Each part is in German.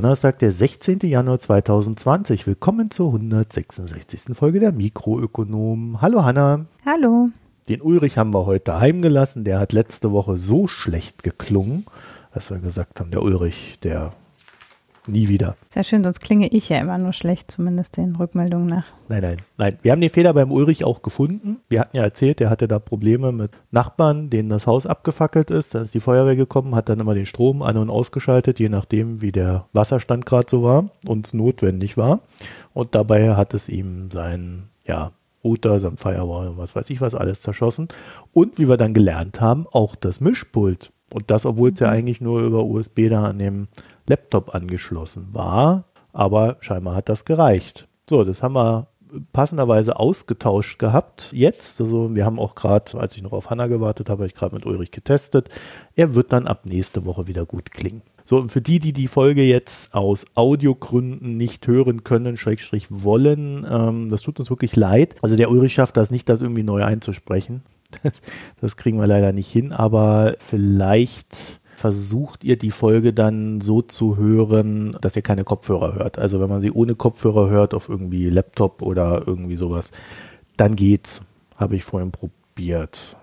Donnerstag, der 16. Januar 2020. Willkommen zur 166. Folge der Mikroökonomen. Hallo Hanna. Hallo. Den Ulrich haben wir heute heimgelassen. Der hat letzte Woche so schlecht geklungen, dass wir gesagt haben, der Ulrich, der nie wieder. Sehr schön, sonst klinge ich ja immer nur schlecht, zumindest den Rückmeldungen nach. Nein, nein, nein. Wir haben den Fehler beim Ulrich auch gefunden. Wir hatten ja erzählt, der hatte da Probleme mit Nachbarn, denen das Haus abgefackelt ist. Da ist die Feuerwehr gekommen, hat dann immer den Strom an- und ausgeschaltet, je nachdem, wie der Wasserstand gerade so war und es notwendig war. Und dabei hat es ihm sein, ja, Router, sein Firewall und was weiß ich was alles zerschossen. Und wie wir dann gelernt haben, auch das Mischpult. Und das, obwohl es ja eigentlich nur über USB da an dem Laptop angeschlossen war. Aber scheinbar hat das gereicht. So, das haben wir passenderweise ausgetauscht gehabt. Jetzt, also wir haben auch gerade, als ich noch auf Hanna gewartet habe, habe ich gerade mit Ulrich getestet. Er wird dann ab nächste Woche wieder gut klingen. So, und für die, die die Folge jetzt aus Audiogründen nicht hören können, Schrägstrich wollen, ähm, das tut uns wirklich leid. Also der Ulrich schafft das nicht, das irgendwie neu einzusprechen. Das, das kriegen wir leider nicht hin, aber vielleicht versucht ihr die Folge dann so zu hören, dass ihr keine Kopfhörer hört. Also wenn man sie ohne Kopfhörer hört auf irgendwie Laptop oder irgendwie sowas, dann geht's. Habe ich vorhin probiert.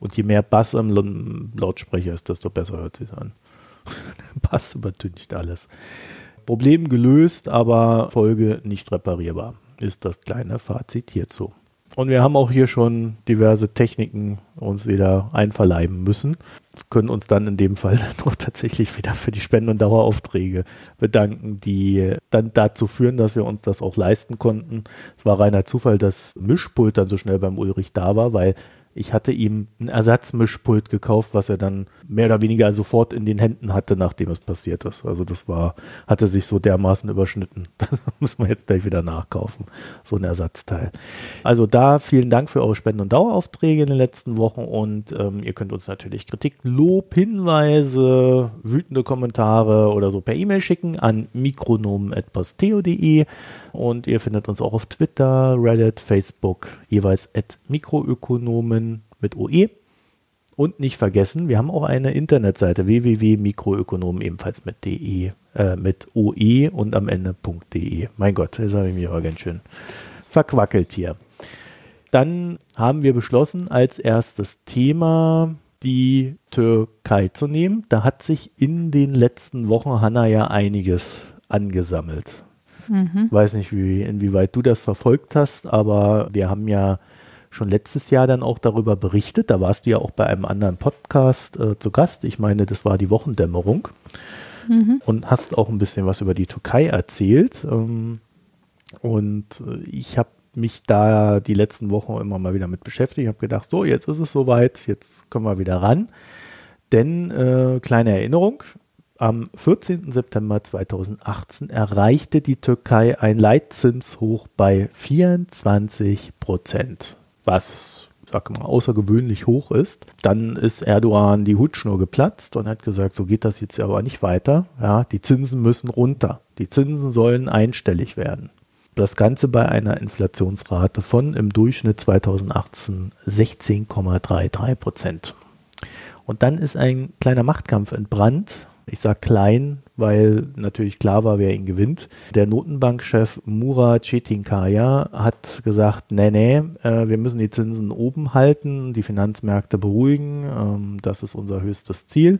Und je mehr Bass im Lautsprecher ist, desto besser hört sie es an. Bass übertüncht alles. Problem gelöst, aber Folge nicht reparierbar, ist das kleine Fazit hierzu. Und wir haben auch hier schon diverse Techniken uns wieder einverleiben müssen. Können uns dann in dem Fall noch tatsächlich wieder für die Spenden- und Daueraufträge bedanken, die dann dazu führen, dass wir uns das auch leisten konnten. Es war reiner Zufall, dass Mischpult dann so schnell beim Ulrich da war, weil ich hatte ihm ein Ersatzmischpult gekauft, was er dann mehr oder weniger sofort in den Händen hatte, nachdem es passiert ist. Also das war, hatte sich so dermaßen überschnitten. Das muss man jetzt gleich wieder nachkaufen. So ein Ersatzteil. Also da vielen Dank für eure Spenden- und Daueraufträge in den letzten Wochen und ähm, ihr könnt uns natürlich Kritik, Lob, Hinweise, wütende Kommentare oder so per E-Mail schicken an mikronomen.posteo.de und ihr findet uns auch auf Twitter, Reddit, Facebook, jeweils at Mikroökonomen mit OE. Und nicht vergessen, wir haben auch eine Internetseite www.mikroökonomen ebenfalls mit de, äh, mit oe und am Ende .de. Mein Gott, das habe ich mich aber ganz schön verquackelt hier. Dann haben wir beschlossen, als erstes Thema die Türkei zu nehmen. Da hat sich in den letzten Wochen, Hanna, ja einiges angesammelt. Mhm. Weiß nicht, wie, inwieweit du das verfolgt hast, aber wir haben ja schon letztes Jahr dann auch darüber berichtet. Da warst du ja auch bei einem anderen Podcast äh, zu Gast. Ich meine, das war die Wochendämmerung. Mhm. Und hast auch ein bisschen was über die Türkei erzählt. Ähm, und äh, ich habe mich da die letzten Wochen immer mal wieder mit beschäftigt. Ich habe gedacht, so, jetzt ist es soweit, jetzt kommen wir wieder ran. Denn, äh, kleine Erinnerung, am 14. September 2018 erreichte die Türkei ein Leitzinshoch bei 24 Prozent, was sag mal, außergewöhnlich hoch ist. Dann ist Erdogan die Hutschnur geplatzt und hat gesagt, so geht das jetzt aber nicht weiter. Ja, die Zinsen müssen runter. Die Zinsen sollen einstellig werden. Das Ganze bei einer Inflationsrate von im Durchschnitt 2018 16,33 Prozent. Und dann ist ein kleiner Machtkampf entbrannt ich sage klein, weil natürlich klar war, wer ihn gewinnt. Der Notenbankchef Murat Çetinkaya hat gesagt, nee, nee, äh, wir müssen die Zinsen oben halten, die Finanzmärkte beruhigen, ähm, das ist unser höchstes Ziel.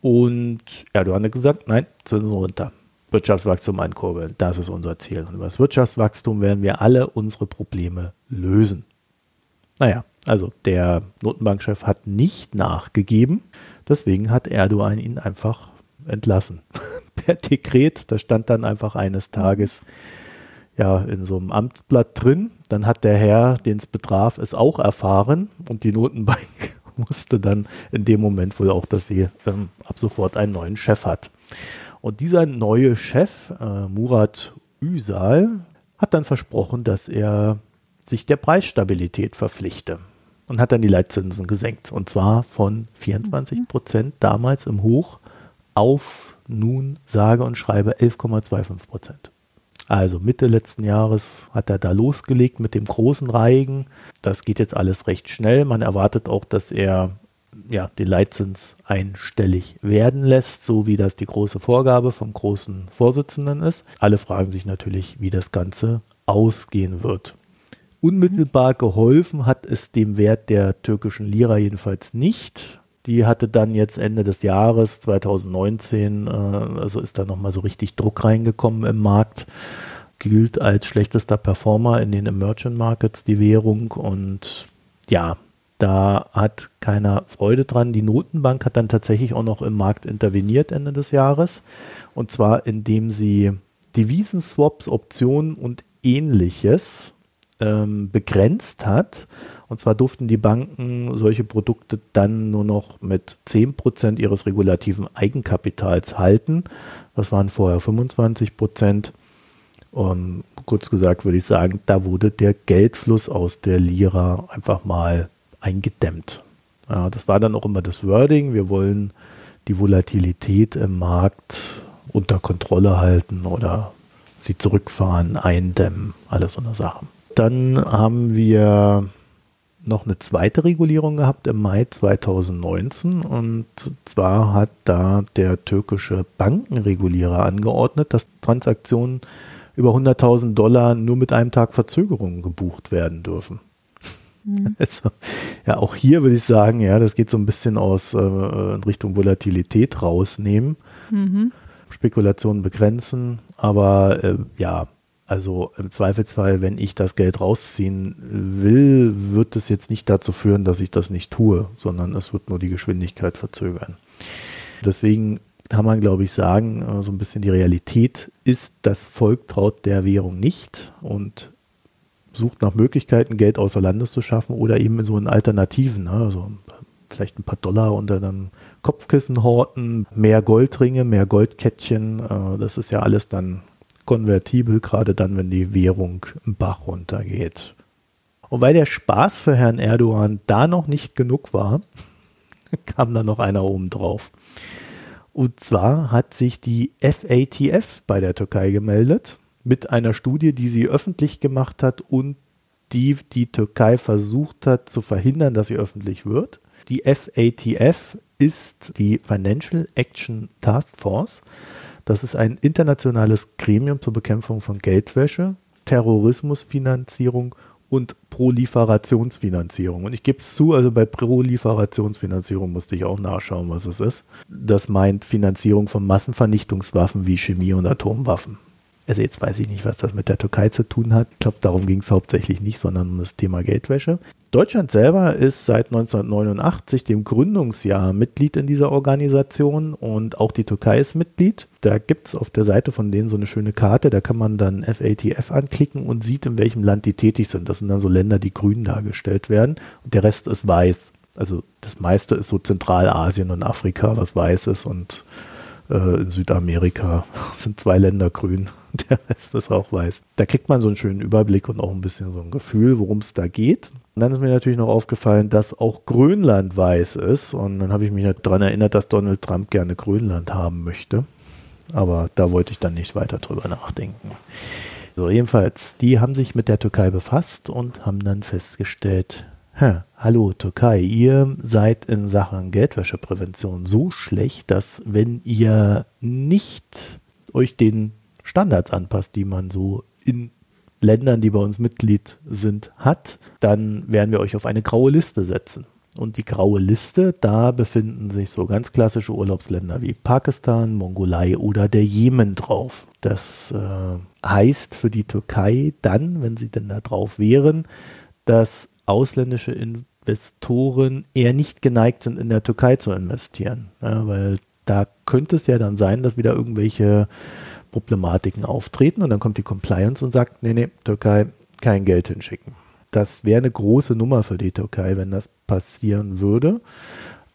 Und Erdogan hat gesagt, nein, Zinsen runter. Wirtschaftswachstum ankurbeln, das ist unser Ziel. Und über das Wirtschaftswachstum werden wir alle unsere Probleme lösen. Naja, also der Notenbankchef hat nicht nachgegeben. Deswegen hat Erdogan ihn einfach entlassen. per Dekret, da stand dann einfach eines Tages ja in so einem Amtsblatt drin. Dann hat der Herr, den es betraf, es auch erfahren und die Notenbank wusste dann in dem Moment wohl auch, dass sie ähm, ab sofort einen neuen Chef hat. Und dieser neue Chef, äh, Murat Üsal, hat dann versprochen, dass er sich der Preisstabilität verpflichte und hat dann die Leitzinsen gesenkt. Und zwar von 24 Prozent damals im Hoch auf nun sage und schreibe 11,25 Prozent. Also Mitte letzten Jahres hat er da losgelegt mit dem großen Reigen. Das geht jetzt alles recht schnell. Man erwartet auch, dass er ja, den Leitzins einstellig werden lässt, so wie das die große Vorgabe vom großen Vorsitzenden ist. Alle fragen sich natürlich, wie das Ganze ausgehen wird. Unmittelbar geholfen hat es dem Wert der türkischen Lira jedenfalls nicht. Die hatte dann jetzt Ende des Jahres 2019, äh, also ist da nochmal so richtig Druck reingekommen im Markt, gilt als schlechtester Performer in den Emerging Markets die Währung und ja, da hat keiner Freude dran. Die Notenbank hat dann tatsächlich auch noch im Markt interveniert Ende des Jahres. Und zwar indem sie Devisenswaps, Optionen und ähnliches ähm, begrenzt hat. Und zwar durften die Banken solche Produkte dann nur noch mit 10% ihres regulativen Eigenkapitals halten. Das waren vorher 25%. Und kurz gesagt würde ich sagen, da wurde der Geldfluss aus der Lira einfach mal eingedämmt. Ja, das war dann auch immer das Wording. Wir wollen die Volatilität im Markt unter Kontrolle halten oder sie zurückfahren, eindämmen, alles so eine Sache. Dann haben wir noch eine zweite Regulierung gehabt im Mai 2019 und zwar hat da der türkische Bankenregulierer angeordnet, dass Transaktionen über 100.000 Dollar nur mit einem Tag Verzögerung gebucht werden dürfen. Mhm. Also, ja, auch hier würde ich sagen, ja, das geht so ein bisschen aus äh, in Richtung Volatilität rausnehmen, mhm. Spekulationen begrenzen, aber äh, ja, also im Zweifelsfall, wenn ich das Geld rausziehen will, wird es jetzt nicht dazu führen, dass ich das nicht tue, sondern es wird nur die Geschwindigkeit verzögern. Deswegen kann man, glaube ich, sagen, äh, so ein bisschen die Realität ist, das Volk traut der Währung nicht und sucht nach Möglichkeiten, Geld außer Landes zu schaffen oder eben in so einen Alternativen, ne? also vielleicht ein paar Dollar unter einem Kopfkissen horten, mehr Goldringe, mehr Goldkettchen, äh, das ist ja alles dann konvertibel, gerade dann, wenn die Währung im Bach runtergeht. Und weil der Spaß für Herrn Erdogan da noch nicht genug war, kam da noch einer oben drauf. Und zwar hat sich die FATF bei der Türkei gemeldet mit einer Studie, die sie öffentlich gemacht hat und die die Türkei versucht hat zu verhindern, dass sie öffentlich wird. Die FATF ist die Financial Action Task Force. Das ist ein internationales Gremium zur Bekämpfung von Geldwäsche, Terrorismusfinanzierung und Proliferationsfinanzierung. Und ich gebe es zu, also bei Proliferationsfinanzierung musste ich auch nachschauen, was es ist. Das meint Finanzierung von Massenvernichtungswaffen wie Chemie- und Atomwaffen. Also jetzt weiß ich nicht, was das mit der Türkei zu tun hat. Ich glaube, darum ging es hauptsächlich nicht, sondern um das Thema Geldwäsche. Deutschland selber ist seit 1989, dem Gründungsjahr, Mitglied in dieser Organisation und auch die Türkei ist Mitglied. Da gibt es auf der Seite von denen so eine schöne Karte, da kann man dann FATF anklicken und sieht, in welchem Land die tätig sind. Das sind dann so Länder, die grün dargestellt werden und der Rest ist weiß. Also das meiste ist so Zentralasien und Afrika, was weiß ist und in Südamerika sind zwei Länder grün, der Rest ist auch weiß. Da kriegt man so einen schönen Überblick und auch ein bisschen so ein Gefühl, worum es da geht. Und dann ist mir natürlich noch aufgefallen, dass auch Grönland weiß ist. Und dann habe ich mich daran erinnert, dass Donald Trump gerne Grönland haben möchte. Aber da wollte ich dann nicht weiter drüber nachdenken. So, jedenfalls, die haben sich mit der Türkei befasst und haben dann festgestellt, Ha, hallo Türkei, ihr seid in Sachen Geldwäscheprävention so schlecht, dass wenn ihr nicht euch den Standards anpasst, die man so in Ländern, die bei uns Mitglied sind, hat, dann werden wir euch auf eine graue Liste setzen. Und die graue Liste, da befinden sich so ganz klassische Urlaubsländer wie Pakistan, Mongolei oder der Jemen drauf. Das äh, heißt für die Türkei dann, wenn sie denn da drauf wären, dass ausländische Investoren eher nicht geneigt sind, in der Türkei zu investieren. Ja, weil da könnte es ja dann sein, dass wieder irgendwelche Problematiken auftreten und dann kommt die Compliance und sagt, nee, nee, Türkei kein Geld hinschicken. Das wäre eine große Nummer für die Türkei, wenn das passieren würde.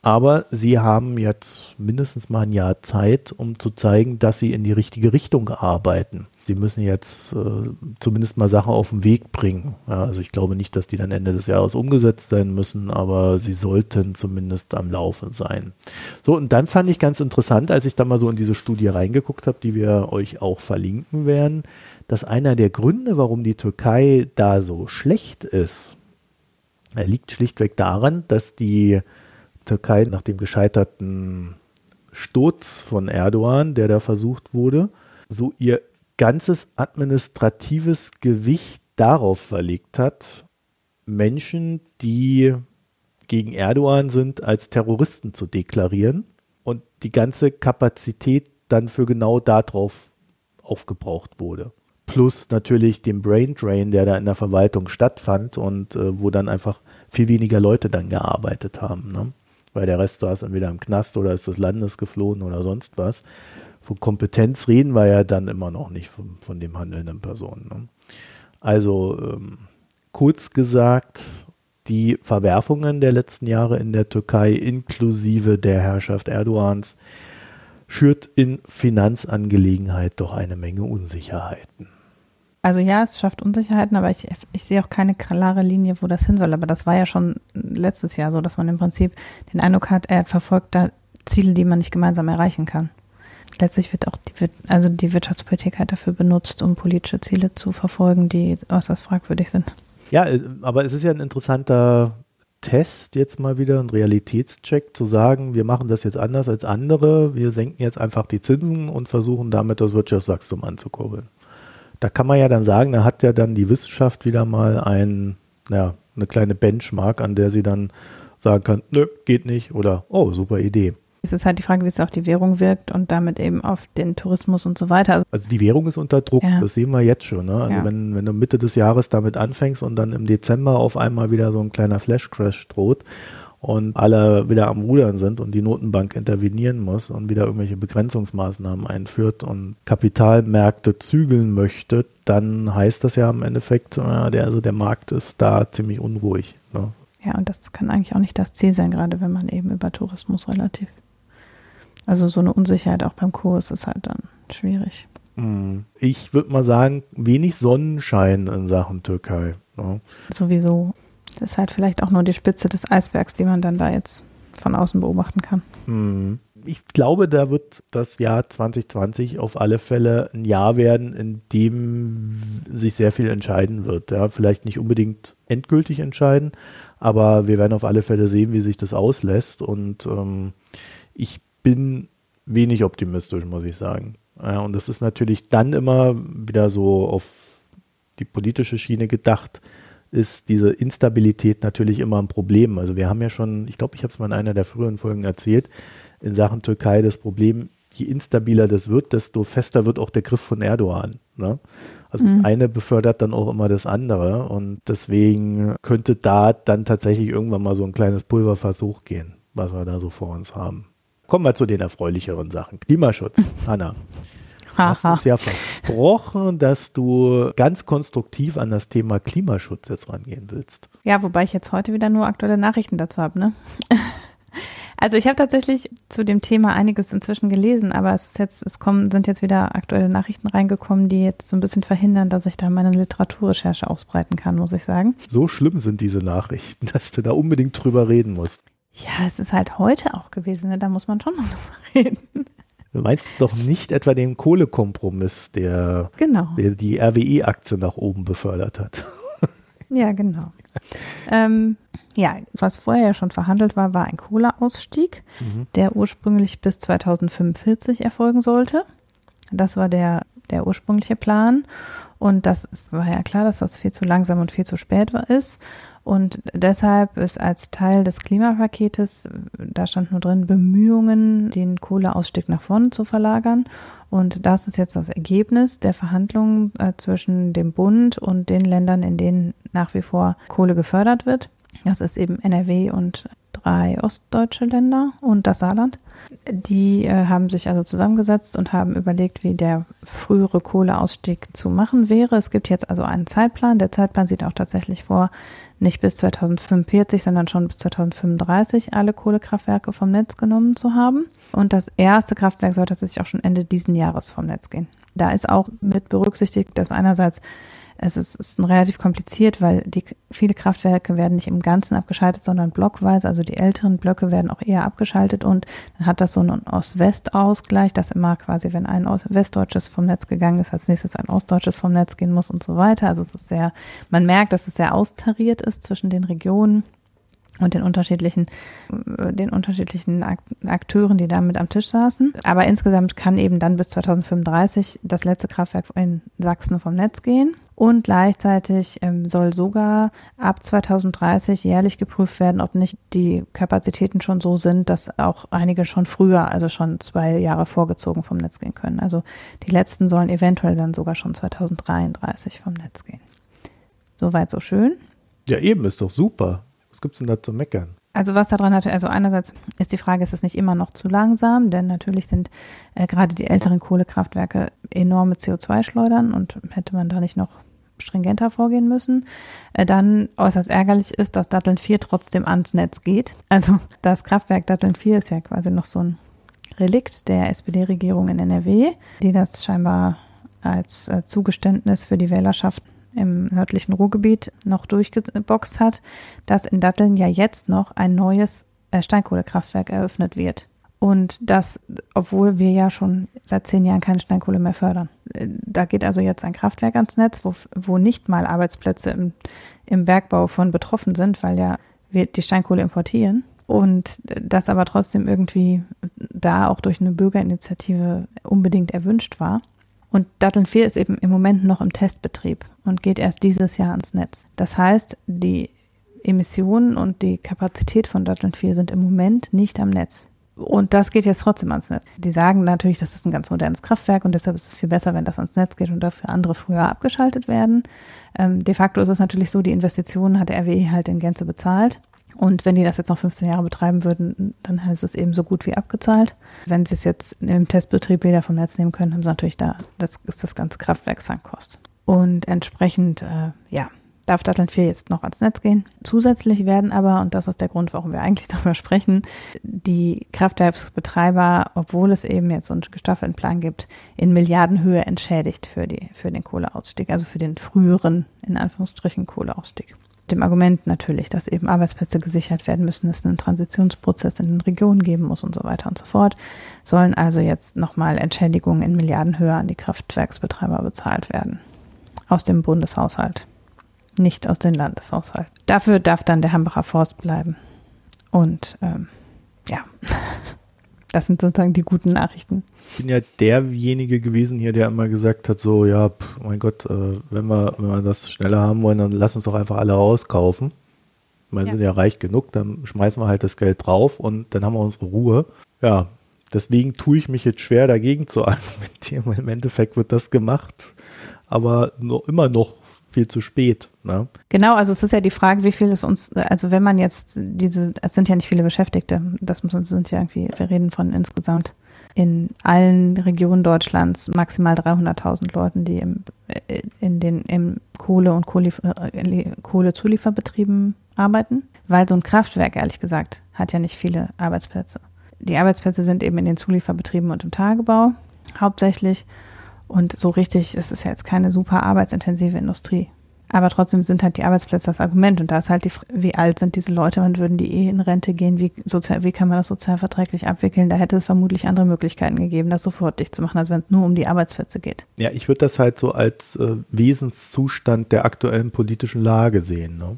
Aber sie haben jetzt mindestens mal ein Jahr Zeit, um zu zeigen, dass sie in die richtige Richtung arbeiten. Sie müssen jetzt äh, zumindest mal Sachen auf den Weg bringen. Ja, also ich glaube nicht, dass die dann Ende des Jahres umgesetzt sein müssen, aber sie sollten zumindest am Laufen sein. So, und dann fand ich ganz interessant, als ich da mal so in diese Studie reingeguckt habe, die wir euch auch verlinken werden, dass einer der Gründe, warum die Türkei da so schlecht ist, liegt schlichtweg daran, dass die Türkei nach dem gescheiterten Sturz von Erdogan, der da versucht wurde, so ihr ganzes administratives Gewicht darauf verlegt hat, Menschen, die gegen Erdogan sind, als Terroristen zu deklarieren und die ganze Kapazität dann für genau darauf aufgebraucht wurde. Plus natürlich den Brain Drain, der da in der Verwaltung stattfand und äh, wo dann einfach viel weniger Leute dann gearbeitet haben. Ne? Weil der Rest saß entweder im Knast oder ist des Landes geflohen oder sonst was. Von Kompetenz reden wir ja dann immer noch nicht von, von dem handelnden Personen. Ne? Also ähm, kurz gesagt, die Verwerfungen der letzten Jahre in der Türkei inklusive der Herrschaft Erdogans schürt in Finanzangelegenheit doch eine Menge Unsicherheiten. Also ja, es schafft Unsicherheiten, aber ich, ich sehe auch keine klare Linie, wo das hin soll. Aber das war ja schon letztes Jahr so, dass man im Prinzip den Eindruck hat, er verfolgt da Ziele, die man nicht gemeinsam erreichen kann. Letztlich wird auch die, also die Wirtschaftspolitik halt dafür benutzt, um politische Ziele zu verfolgen, die äußerst fragwürdig sind. Ja, äh, aber es ist ja ein interessanter Test jetzt mal wieder, ein Realitätscheck, zu sagen, wir machen das jetzt anders als andere, wir senken jetzt einfach die Zinsen und versuchen damit das Wirtschaftswachstum anzukurbeln. Da kann man ja dann sagen, da hat ja dann die Wissenschaft wieder mal ein, ja, eine kleine Benchmark, an der sie dann sagen kann, nö, geht nicht oder oh, super Idee. Es ist halt die Frage, wie es auf die Währung wirkt und damit eben auf den Tourismus und so weiter. Also, also die Währung ist unter Druck, ja. das sehen wir jetzt schon. Ne? Also ja. wenn, wenn du Mitte des Jahres damit anfängst und dann im Dezember auf einmal wieder so ein kleiner Flash-Crash droht und alle wieder am Rudern sind und die Notenbank intervenieren muss und wieder irgendwelche Begrenzungsmaßnahmen einführt und Kapitalmärkte zügeln möchte, dann heißt das ja im Endeffekt, äh, der, also der Markt ist da ziemlich unruhig. Ne? Ja, und das kann eigentlich auch nicht das Ziel sein, gerade wenn man eben über Tourismus relativ also so eine Unsicherheit auch beim Kurs ist halt dann schwierig. Hm. Ich würde mal sagen, wenig Sonnenschein in Sachen Türkei. Ne? Sowieso. Das ist halt vielleicht auch nur die Spitze des Eisbergs, die man dann da jetzt von außen beobachten kann. Hm. Ich glaube, da wird das Jahr 2020 auf alle Fälle ein Jahr werden, in dem sich sehr viel entscheiden wird. Ja, vielleicht nicht unbedingt endgültig entscheiden, aber wir werden auf alle Fälle sehen, wie sich das auslässt. Und ähm, ich bin wenig optimistisch, muss ich sagen. Ja, und das ist natürlich dann immer wieder so auf die politische Schiene gedacht, ist diese Instabilität natürlich immer ein Problem. Also wir haben ja schon, ich glaube, ich habe es mal in einer der früheren Folgen erzählt, in Sachen Türkei das Problem, je instabiler das wird, desto fester wird auch der Griff von Erdogan. Ne? Also mhm. das eine befördert dann auch immer das andere und deswegen könnte da dann tatsächlich irgendwann mal so ein kleines Pulverversuch gehen, was wir da so vor uns haben. Kommen wir zu den erfreulicheren Sachen. Klimaschutz. Hanna. Du hast uns ja versprochen, dass du ganz konstruktiv an das Thema Klimaschutz jetzt rangehen willst. Ja, wobei ich jetzt heute wieder nur aktuelle Nachrichten dazu habe, ne? Also ich habe tatsächlich zu dem Thema einiges inzwischen gelesen, aber es ist jetzt, es kommen, sind jetzt wieder aktuelle Nachrichten reingekommen, die jetzt so ein bisschen verhindern, dass ich da meine Literaturrecherche ausbreiten kann, muss ich sagen. So schlimm sind diese Nachrichten, dass du da unbedingt drüber reden musst. Ja, es ist halt heute auch gewesen, ne? da muss man schon noch drüber reden. Du meinst doch nicht etwa den Kohlekompromiss, der, genau. der die RWE-Aktie nach oben befördert hat. Ja, genau. ähm, ja, was vorher ja schon verhandelt war, war ein Kohleausstieg, mhm. der ursprünglich bis 2045 erfolgen sollte. Das war der, der ursprüngliche Plan. Und das ist, war ja klar, dass das viel zu langsam und viel zu spät ist. Und deshalb ist als Teil des Klimapaketes, da stand nur drin, Bemühungen, den Kohleausstieg nach vorne zu verlagern. Und das ist jetzt das Ergebnis der Verhandlungen äh, zwischen dem Bund und den Ländern, in denen nach wie vor Kohle gefördert wird. Das ist eben NRW und drei ostdeutsche Länder und das Saarland. Die äh, haben sich also zusammengesetzt und haben überlegt, wie der frühere Kohleausstieg zu machen wäre. Es gibt jetzt also einen Zeitplan. Der Zeitplan sieht auch tatsächlich vor, nicht bis 2045, sondern schon bis 2035 alle Kohlekraftwerke vom Netz genommen zu haben. Und das erste Kraftwerk soll tatsächlich auch schon Ende diesen Jahres vom Netz gehen. Da ist auch mit berücksichtigt, dass einerseits es ist, relativ kompliziert, weil die viele Kraftwerke werden nicht im Ganzen abgeschaltet, sondern blockweise. Also die älteren Blöcke werden auch eher abgeschaltet und dann hat das so einen Ost-West-Ausgleich, dass immer quasi, wenn ein Westdeutsches vom Netz gegangen ist, als nächstes ein Ostdeutsches vom Netz gehen muss und so weiter. Also es ist sehr, man merkt, dass es sehr austariert ist zwischen den Regionen. und den unterschiedlichen, äh, den unterschiedlichen Akteuren, die da mit am Tisch saßen. Aber insgesamt kann eben dann bis 2035 das letzte Kraftwerk in Sachsen vom Netz gehen. Und gleichzeitig ähm, soll sogar ab 2030 jährlich geprüft werden, ob nicht die Kapazitäten schon so sind, dass auch einige schon früher, also schon zwei Jahre vorgezogen vom Netz gehen können. Also die letzten sollen eventuell dann sogar schon 2033 vom Netz gehen. Soweit so schön. Ja, eben, ist doch super. Was gibt's denn da zu meckern? Also was daran hat, also einerseits ist die Frage, ist es nicht immer noch zu langsam, denn natürlich sind äh, gerade die älteren Kohlekraftwerke enorme CO2-Schleudern und hätte man da nicht noch stringenter vorgehen müssen. Äh, dann äußerst ärgerlich ist, dass Datteln 4 trotzdem ans Netz geht. Also das Kraftwerk Datteln 4 ist ja quasi noch so ein Relikt der SPD-Regierung in NRW, die das scheinbar als äh, Zugeständnis für die Wählerschaft im nördlichen Ruhrgebiet noch durchgeboxt hat, dass in Datteln ja jetzt noch ein neues äh, Steinkohlekraftwerk eröffnet wird. Und das, obwohl wir ja schon seit zehn Jahren keine Steinkohle mehr fördern. Da geht also jetzt ein Kraftwerk ans Netz, wo, wo nicht mal Arbeitsplätze im, im Bergbau von betroffen sind, weil ja wir die Steinkohle importieren. Und das aber trotzdem irgendwie da auch durch eine Bürgerinitiative unbedingt erwünscht war. Und Datteln 4 ist eben im Moment noch im Testbetrieb und geht erst dieses Jahr ans Netz. Das heißt, die Emissionen und die Kapazität von Datteln 4 sind im Moment nicht am Netz. Und das geht jetzt trotzdem ans Netz. Die sagen natürlich, das ist ein ganz modernes Kraftwerk und deshalb ist es viel besser, wenn das ans Netz geht und dafür andere früher abgeschaltet werden. Ähm, de facto ist es natürlich so, die Investitionen hat RWE halt in Gänze bezahlt. Und wenn die das jetzt noch 15 Jahre betreiben würden, dann ist es eben so gut wie abgezahlt. Wenn sie es jetzt im Testbetrieb wieder vom Netz nehmen können, haben sie natürlich da, das ist das ganze Kraftwerk Sankkost. Und entsprechend, äh, ja, darf Datteln 4 jetzt noch ans Netz gehen. Zusätzlich werden aber, und das ist der Grund, warum wir eigentlich darüber sprechen, die Kraftwerksbetreiber, obwohl es eben jetzt so einen gestaffelten Plan gibt, in Milliardenhöhe entschädigt für, die, für den Kohleausstieg, also für den früheren, in Anführungsstrichen, Kohleausstieg dem Argument natürlich, dass eben Arbeitsplätze gesichert werden müssen, es einen Transitionsprozess in den Regionen geben muss und so weiter und so fort, sollen also jetzt nochmal Entschädigungen in Milliardenhöhe an die Kraftwerksbetreiber bezahlt werden. Aus dem Bundeshaushalt, nicht aus dem Landeshaushalt. Dafür darf dann der Hambacher Forst bleiben. Und ähm, ja, Das sind sozusagen die guten Nachrichten. Ich bin ja derjenige gewesen hier, der immer gesagt hat, so, ja, pff, mein Gott, äh, wenn wir, wenn wir das schneller haben wollen, dann lass uns doch einfach alle rauskaufen. Wir ja. sind ja reich genug, dann schmeißen wir halt das Geld drauf und dann haben wir unsere Ruhe. Ja, deswegen tue ich mich jetzt schwer dagegen zu argumentieren, weil im Endeffekt wird das gemacht, aber nur immer noch viel zu spät. Ne? Genau, also es ist ja die Frage, wie viel es uns, also wenn man jetzt diese, es sind ja nicht viele Beschäftigte, das sind ja irgendwie, wir reden von insgesamt in allen Regionen Deutschlands maximal 300.000 Leuten, die im, in den im Kohle- und äh, Kohlezulieferbetrieben arbeiten, weil so ein Kraftwerk, ehrlich gesagt, hat ja nicht viele Arbeitsplätze. Die Arbeitsplätze sind eben in den Zulieferbetrieben und im Tagebau hauptsächlich und so richtig, es ist ja jetzt keine super arbeitsintensive Industrie. Aber trotzdem sind halt die Arbeitsplätze das Argument. Und da ist halt die, wie alt sind diese Leute und würden die eh in Rente gehen? Wie, sozial, wie kann man das sozialverträglich abwickeln? Da hätte es vermutlich andere Möglichkeiten gegeben, das sofort dicht zu machen, als wenn es nur um die Arbeitsplätze geht. Ja, ich würde das halt so als äh, Wesenszustand der aktuellen politischen Lage sehen. Ne?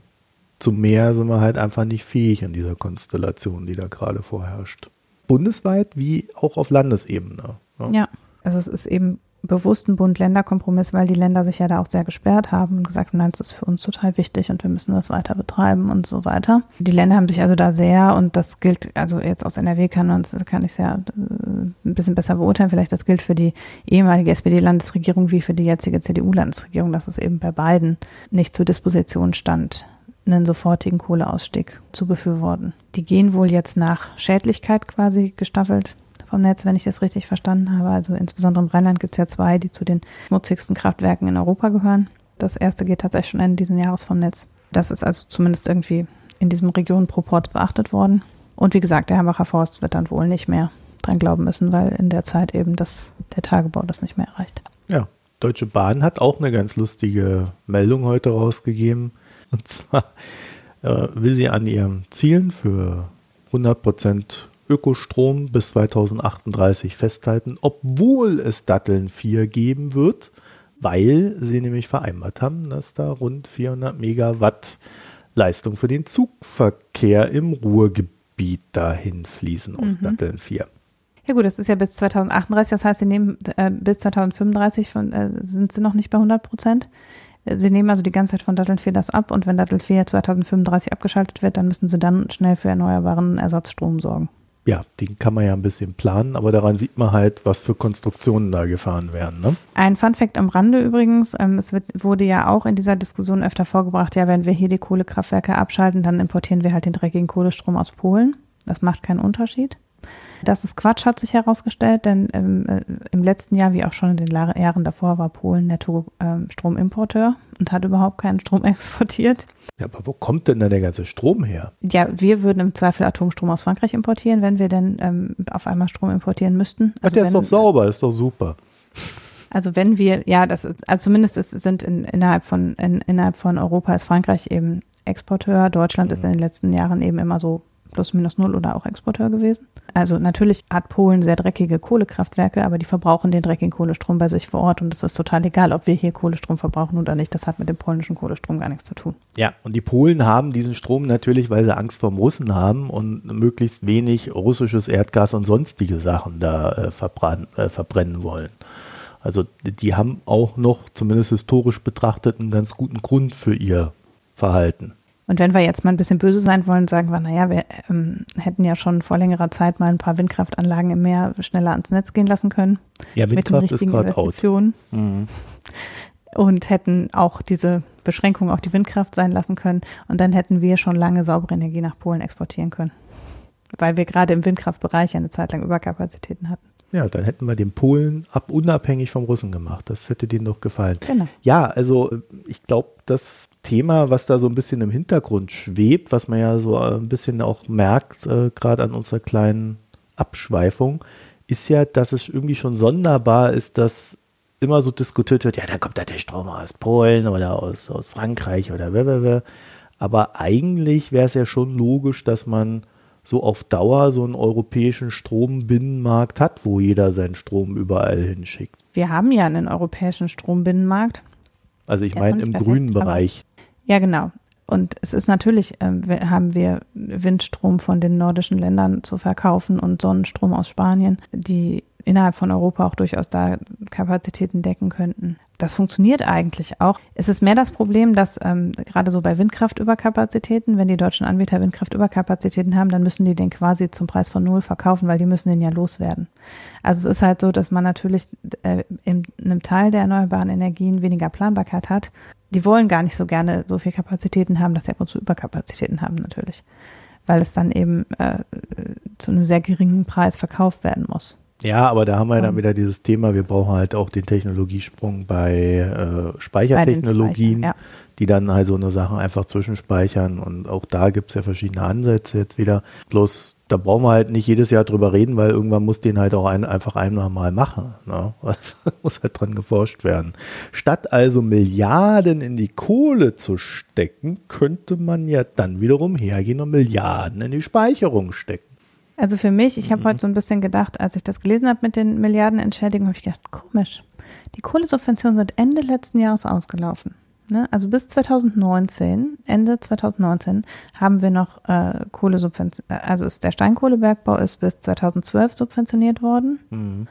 Zu mehr sind wir halt einfach nicht fähig in dieser Konstellation, die da gerade vorherrscht. Bundesweit wie auch auf Landesebene. Ne? Ja, also es ist eben bewussten Bund-Länder-Kompromiss, weil die Länder sich ja da auch sehr gesperrt haben und gesagt haben, nein, das ist für uns total wichtig und wir müssen das weiter betreiben und so weiter. Die Länder haben sich also da sehr, und das gilt, also jetzt aus NRW kann man kann ich sehr äh, ein bisschen besser beurteilen, vielleicht das gilt für die ehemalige SPD-Landesregierung wie für die jetzige CDU-Landesregierung, dass es eben bei beiden nicht zur Disposition stand, einen sofortigen Kohleausstieg zu befürworten. Die gehen wohl jetzt nach Schädlichkeit quasi gestaffelt vom Netz, wenn ich das richtig verstanden habe. Also insbesondere im Rheinland gibt es ja zwei, die zu den schmutzigsten Kraftwerken in Europa gehören. Das erste geht tatsächlich schon Ende dieses Jahres vom Netz. Das ist also zumindest irgendwie in diesem Regionenproport beachtet worden. Und wie gesagt, der Hambacher Forst wird dann wohl nicht mehr dran glauben müssen, weil in der Zeit eben das, der Tagebau das nicht mehr erreicht. Ja, Deutsche Bahn hat auch eine ganz lustige Meldung heute rausgegeben. Und zwar äh, will sie an ihren Zielen für 100 Prozent Ökostrom bis 2038 festhalten, obwohl es Datteln 4 geben wird, weil sie nämlich vereinbart haben, dass da rund 400 Megawatt Leistung für den Zugverkehr im Ruhrgebiet dahin fließen aus mhm. Datteln 4. Ja gut, das ist ja bis 2038, das heißt, sie nehmen äh, bis 2035 von, äh, sind sie noch nicht bei 100 Prozent. Sie nehmen also die ganze Zeit von Datteln 4 das ab und wenn Datteln 4 2035 abgeschaltet wird, dann müssen sie dann schnell für erneuerbaren Ersatzstrom sorgen. Ja, den kann man ja ein bisschen planen, aber daran sieht man halt, was für Konstruktionen da gefahren werden. Ne? Ein Funfact am Rande übrigens, ähm, es wird, wurde ja auch in dieser Diskussion öfter vorgebracht, ja, wenn wir hier die Kohlekraftwerke abschalten, dann importieren wir halt den dreckigen Kohlestrom aus Polen. Das macht keinen Unterschied. Das ist Quatsch, hat sich herausgestellt, denn ähm, äh, im letzten Jahr, wie auch schon in den Jahren davor, war Polen netto ähm, Stromimporteur und hat überhaupt keinen Strom exportiert. Ja, aber wo kommt denn dann der ganze Strom her? Ja, wir würden im Zweifel Atomstrom aus Frankreich importieren, wenn wir denn ähm, auf einmal Strom importieren müssten. Also Ach, der wenn, ist doch sauber, ist doch super. Also wenn wir, ja, das ist, also zumindest ist, sind in, innerhalb von in, innerhalb von Europa ist Frankreich eben Exporteur, Deutschland mhm. ist in den letzten Jahren eben immer so plus minus null oder auch Exporteur gewesen. Also natürlich hat Polen sehr dreckige Kohlekraftwerke, aber die verbrauchen den dreckigen Kohlestrom bei sich vor Ort und es ist total egal, ob wir hier Kohlestrom verbrauchen oder nicht. Das hat mit dem polnischen Kohlestrom gar nichts zu tun. Ja, und die Polen haben diesen Strom natürlich, weil sie Angst vor Russen haben und möglichst wenig russisches Erdgas und sonstige Sachen da äh, äh, verbrennen wollen. Also die haben auch noch, zumindest historisch betrachtet, einen ganz guten Grund für ihr Verhalten. Und wenn wir jetzt mal ein bisschen böse sein wollen, sagen wir, naja, wir ähm, hätten ja schon vor längerer Zeit mal ein paar Windkraftanlagen im Meer schneller ans Netz gehen lassen können. Ja, Windkraft ist gerade aus. Mhm. Und hätten auch diese Beschränkung auf die Windkraft sein lassen können. Und dann hätten wir schon lange saubere Energie nach Polen exportieren können. Weil wir gerade im Windkraftbereich eine Zeit lang Überkapazitäten hatten. Ja, dann hätten wir den Polen ab unabhängig vom Russen gemacht. Das hätte denen doch gefallen. Genau. Ja, also ich glaube, das Thema, was da so ein bisschen im Hintergrund schwebt, was man ja so ein bisschen auch merkt, äh, gerade an unserer kleinen Abschweifung, ist ja, dass es irgendwie schon sonderbar ist, dass immer so diskutiert wird, ja, da kommt da der Strom aus Polen oder aus, aus Frankreich oder wer, Aber eigentlich wäre es ja schon logisch, dass man so auf Dauer so einen europäischen Strombinnenmarkt hat, wo jeder seinen Strom überall hinschickt. Wir haben ja einen europäischen Strombinnenmarkt. Also ich meine im grünen Bereich. Ja, genau. Und es ist natürlich, äh, haben wir Windstrom von den nordischen Ländern zu verkaufen und Sonnenstrom aus Spanien, die innerhalb von Europa auch durchaus da Kapazitäten decken könnten. Das funktioniert eigentlich auch. Es ist mehr das Problem, dass ähm, gerade so bei Windkraftüberkapazitäten, wenn die deutschen Anbieter Windkraftüberkapazitäten haben, dann müssen die den quasi zum Preis von null verkaufen, weil die müssen den ja loswerden. Also es ist halt so, dass man natürlich äh, in einem Teil der erneuerbaren Energien weniger Planbarkeit hat. Die wollen gar nicht so gerne so viel Kapazitäten haben, dass sie ab und zu Überkapazitäten haben natürlich, weil es dann eben äh, zu einem sehr geringen Preis verkauft werden muss. Ja, aber da haben wir dann wieder dieses Thema, wir brauchen halt auch den Technologiesprung bei äh, Speichertechnologien, bei ja. die dann halt so eine Sache einfach zwischenspeichern und auch da gibt's ja verschiedene Ansätze jetzt wieder. Bloß da brauchen wir halt nicht jedes Jahr drüber reden, weil irgendwann muss den halt auch ein, einfach einmal mal machen. Ne? Was muss halt dran geforscht werden. Statt also Milliarden in die Kohle zu stecken, könnte man ja dann wiederum hergehen und Milliarden in die Speicherung stecken. Also für mich, ich habe mhm. heute so ein bisschen gedacht, als ich das gelesen habe mit den Milliardenentschädigungen, habe ich gedacht, komisch. Die Kohlesubventionen sind Ende letzten Jahres ausgelaufen. Ne? Also bis 2019, Ende 2019, haben wir noch äh, Kohlesubventionen, also ist der Steinkohlebergbau ist bis 2012 subventioniert worden. Mhm.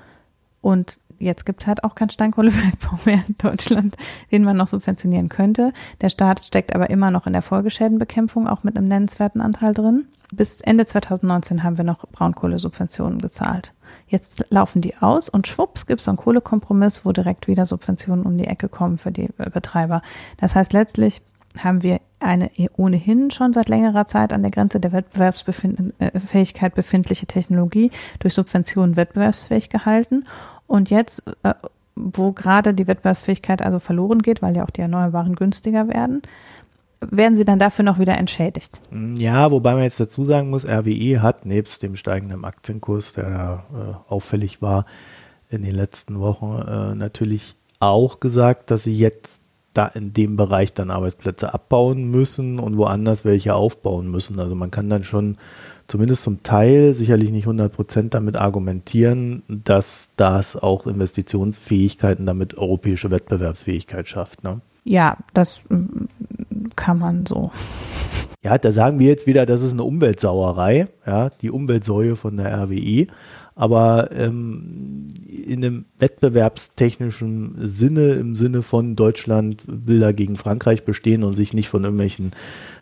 Und jetzt gibt es halt auch keinen Steinkohlebergbau mehr in Deutschland, den man noch subventionieren könnte. Der Staat steckt aber immer noch in der Folgeschädenbekämpfung, auch mit einem nennenswerten Anteil drin. Bis Ende 2019 haben wir noch Braunkohlesubventionen gezahlt. Jetzt laufen die aus und schwupps gibt es einen Kohlekompromiss, wo direkt wieder Subventionen um die Ecke kommen für die Betreiber. Das heißt, letztlich haben wir eine ohnehin schon seit längerer Zeit an der Grenze der Wettbewerbsfähigkeit befindliche Technologie durch Subventionen wettbewerbsfähig gehalten. Und jetzt, äh, wo gerade die Wettbewerbsfähigkeit also verloren geht, weil ja auch die Erneuerbaren günstiger werden, werden sie dann dafür noch wieder entschädigt. Ja, wobei man jetzt dazu sagen muss, RWE hat nebst dem steigenden Aktienkurs, der äh, auffällig war in den letzten Wochen, äh, natürlich auch gesagt, dass sie jetzt da in dem Bereich dann Arbeitsplätze abbauen müssen und woanders welche aufbauen müssen. Also man kann dann schon zumindest zum Teil, sicherlich nicht 100 Prozent damit argumentieren, dass das auch Investitionsfähigkeiten damit europäische Wettbewerbsfähigkeit schafft. Ne? Ja, das kann man so. Ja, da sagen wir jetzt wieder, das ist eine Umweltsauerei, ja, die Umweltsäue von der RWE. Aber ähm, in einem wettbewerbstechnischen Sinne, im Sinne von Deutschland will da gegen Frankreich bestehen und sich nicht von irgendwelchen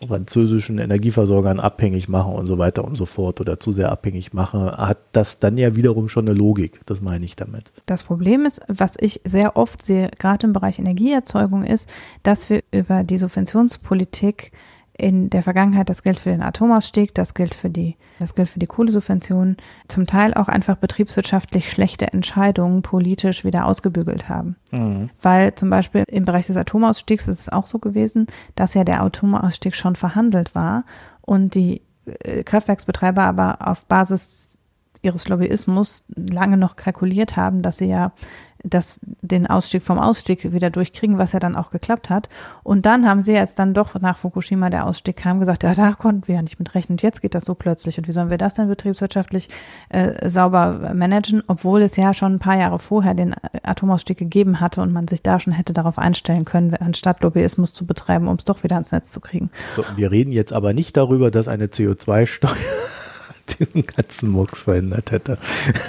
französischen Energieversorgern abhängig machen und so weiter und so fort oder zu sehr abhängig machen, hat das dann ja wiederum schon eine Logik. Das meine ich damit. Das Problem ist, was ich sehr oft sehe, gerade im Bereich Energieerzeugung, ist, dass wir über die Subventionspolitik in der Vergangenheit, das gilt für den Atomausstieg, das gilt für die, das gilt für die Kohlesubventionen, zum Teil auch einfach betriebswirtschaftlich schlechte Entscheidungen politisch wieder ausgebügelt haben. Mhm. Weil zum Beispiel im Bereich des Atomausstiegs ist es auch so gewesen, dass ja der Atomausstieg schon verhandelt war und die äh, Kraftwerksbetreiber aber auf Basis ihres Lobbyismus lange noch kalkuliert haben, dass sie ja das, den Ausstieg vom Ausstieg wieder durchkriegen, was ja dann auch geklappt hat. Und dann haben sie jetzt dann doch nach Fukushima der Ausstieg kam, gesagt, ja, da konnten wir ja nicht mit rechnen. Und jetzt geht das so plötzlich. Und wie sollen wir das dann betriebswirtschaftlich äh, sauber managen, obwohl es ja schon ein paar Jahre vorher den Atomausstieg gegeben hatte und man sich da schon hätte darauf einstellen können, anstatt Lobbyismus zu betreiben, um es doch wieder ans Netz zu kriegen. So, wir reden jetzt aber nicht darüber, dass eine CO2-Steuer den ganzen Murks verändert hätte.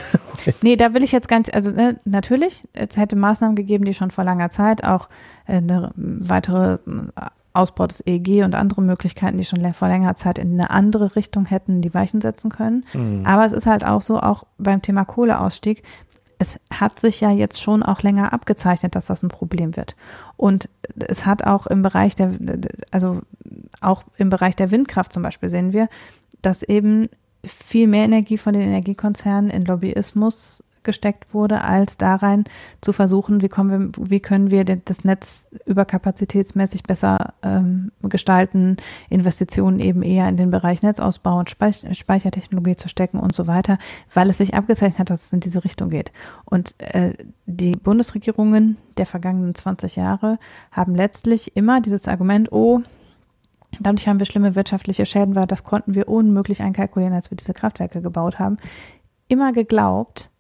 nee, da will ich jetzt ganz, also ne, natürlich, es hätte Maßnahmen gegeben, die schon vor langer Zeit auch äh, eine weitere äh, Ausbau des EEG und andere Möglichkeiten, die schon vor längerer Zeit in eine andere Richtung hätten die Weichen setzen können. Mhm. Aber es ist halt auch so, auch beim Thema Kohleausstieg, es hat sich ja jetzt schon auch länger abgezeichnet, dass das ein Problem wird. Und es hat auch im Bereich der, also auch im Bereich der Windkraft zum Beispiel sehen wir, dass eben viel mehr Energie von den Energiekonzernen in Lobbyismus gesteckt wurde, als da rein zu versuchen, wie, kommen wir, wie können wir das Netz überkapazitätsmäßig besser ähm, gestalten, Investitionen eben eher in den Bereich Netzausbau und Speichertechnologie zu stecken und so weiter, weil es sich abgezeichnet hat, dass es in diese Richtung geht. Und äh, die Bundesregierungen der vergangenen 20 Jahre haben letztlich immer dieses Argument, oh, Dadurch haben wir schlimme wirtschaftliche Schäden, weil das konnten wir unmöglich einkalkulieren, als wir diese Kraftwerke gebaut haben. Immer geglaubt,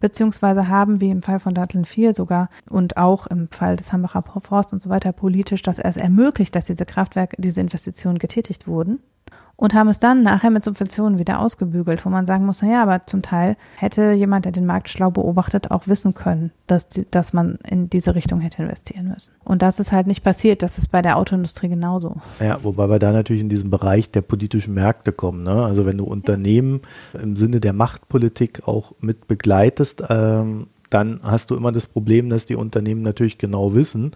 beziehungsweise haben, wie im Fall von Datteln 4 sogar und auch im Fall des Hambacher Forst und so weiter, politisch das erst ermöglicht, dass diese Kraftwerke, diese Investitionen getätigt wurden und haben es dann nachher mit Subventionen wieder ausgebügelt, wo man sagen muss, naja, aber zum Teil hätte jemand, der den Markt schlau beobachtet, auch wissen können, dass, die, dass man in diese Richtung hätte investieren müssen. Und das ist halt nicht passiert, das ist bei der Autoindustrie genauso. Ja, wobei wir da natürlich in diesen Bereich der politischen Märkte kommen. Ne? Also wenn du Unternehmen im Sinne der Machtpolitik auch mit begleitest, ähm, dann hast du immer das Problem, dass die Unternehmen natürlich genau wissen,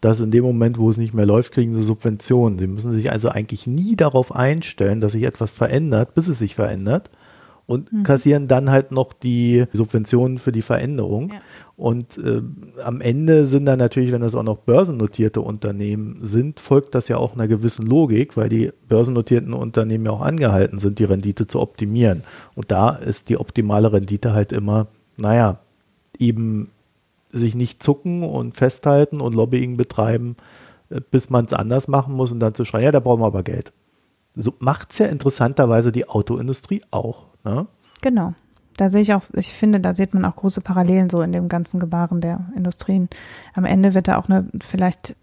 dass in dem Moment, wo es nicht mehr läuft, kriegen sie Subventionen. Sie müssen sich also eigentlich nie darauf einstellen, dass sich etwas verändert, bis es sich verändert und mhm. kassieren dann halt noch die Subventionen für die Veränderung. Ja. Und äh, am Ende sind dann natürlich, wenn das auch noch börsennotierte Unternehmen sind, folgt das ja auch einer gewissen Logik, weil die börsennotierten Unternehmen ja auch angehalten sind, die Rendite zu optimieren. Und da ist die optimale Rendite halt immer, naja, eben sich nicht zucken und festhalten und Lobbying betreiben, äh, bis man es anders machen muss und dann zu schreien, ja, da brauchen wir aber Geld. So macht es ja interessanterweise die Autoindustrie auch. Ne? Genau. Da sehe ich auch, ich finde, da sieht man auch große Parallelen so in dem ganzen Gebaren der Industrien. Am Ende wird da auch eine vielleicht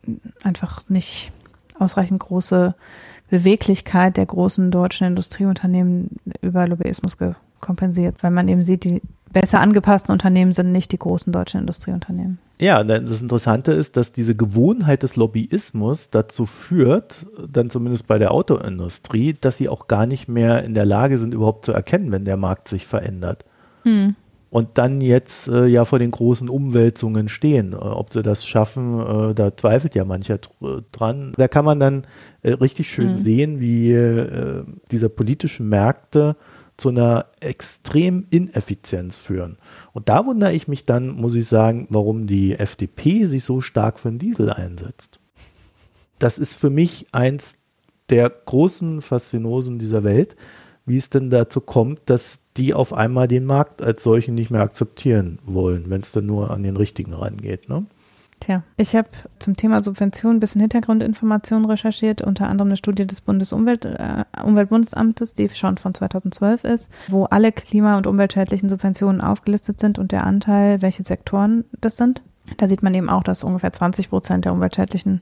einfach nicht ausreichend große Beweglichkeit der großen deutschen Industrieunternehmen über Lobbyismus kompensiert, weil man eben sieht, die besser angepassten Unternehmen sind nicht die großen deutschen Industrieunternehmen. Ja, das Interessante ist, dass diese Gewohnheit des Lobbyismus dazu führt, dann zumindest bei der Autoindustrie, dass sie auch gar nicht mehr in der Lage sind, überhaupt zu erkennen, wenn der Markt sich verändert. Hm. Und dann jetzt äh, ja vor den großen Umwälzungen stehen. Äh, ob sie das schaffen, äh, da zweifelt ja mancher dran. Da kann man dann äh, richtig schön hm. sehen, wie äh, diese politischen Märkte zu einer extrem Ineffizienz führen. Und da wundere ich mich dann, muss ich sagen, warum die FDP sich so stark für den Diesel einsetzt. Das ist für mich eins der großen Faszinosen dieser Welt, wie es denn dazu kommt, dass die auf einmal den Markt als solchen nicht mehr akzeptieren wollen, wenn es dann nur an den richtigen rangeht. Ne? Tja, ich habe zum Thema Subvention ein bisschen Hintergrundinformationen recherchiert, unter anderem eine Studie des Bundesumwelt, äh, Umweltbundesamtes, die schon von 2012 ist, wo alle klima- und umweltschädlichen Subventionen aufgelistet sind und der Anteil, welche Sektoren das sind. Da sieht man eben auch, dass ungefähr 20 Prozent der umweltschädlichen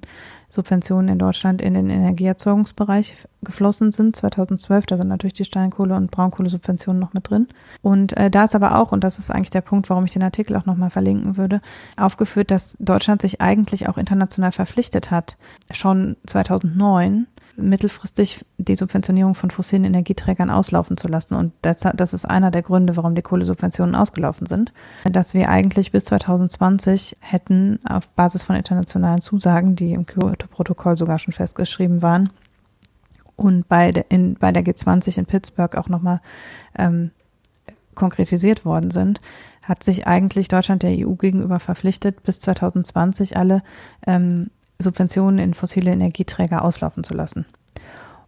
Subventionen in Deutschland in den Energieerzeugungsbereich geflossen sind. 2012, da sind natürlich die Steinkohle- und Braunkohlesubventionen noch mit drin. Und äh, da ist aber auch, und das ist eigentlich der Punkt, warum ich den Artikel auch nochmal verlinken würde, aufgeführt, dass Deutschland sich eigentlich auch international verpflichtet hat, schon 2009 mittelfristig die Subventionierung von fossilen Energieträgern auslaufen zu lassen. Und das, das ist einer der Gründe, warum die Kohlesubventionen ausgelaufen sind. Dass wir eigentlich bis 2020 hätten auf Basis von internationalen Zusagen, die im Kyoto-Protokoll sogar schon festgeschrieben waren, und bei der, in, bei der G20 in Pittsburgh auch nochmal ähm, konkretisiert worden sind, hat sich eigentlich Deutschland der EU gegenüber verpflichtet, bis 2020 alle ähm, Subventionen in fossile Energieträger auslaufen zu lassen.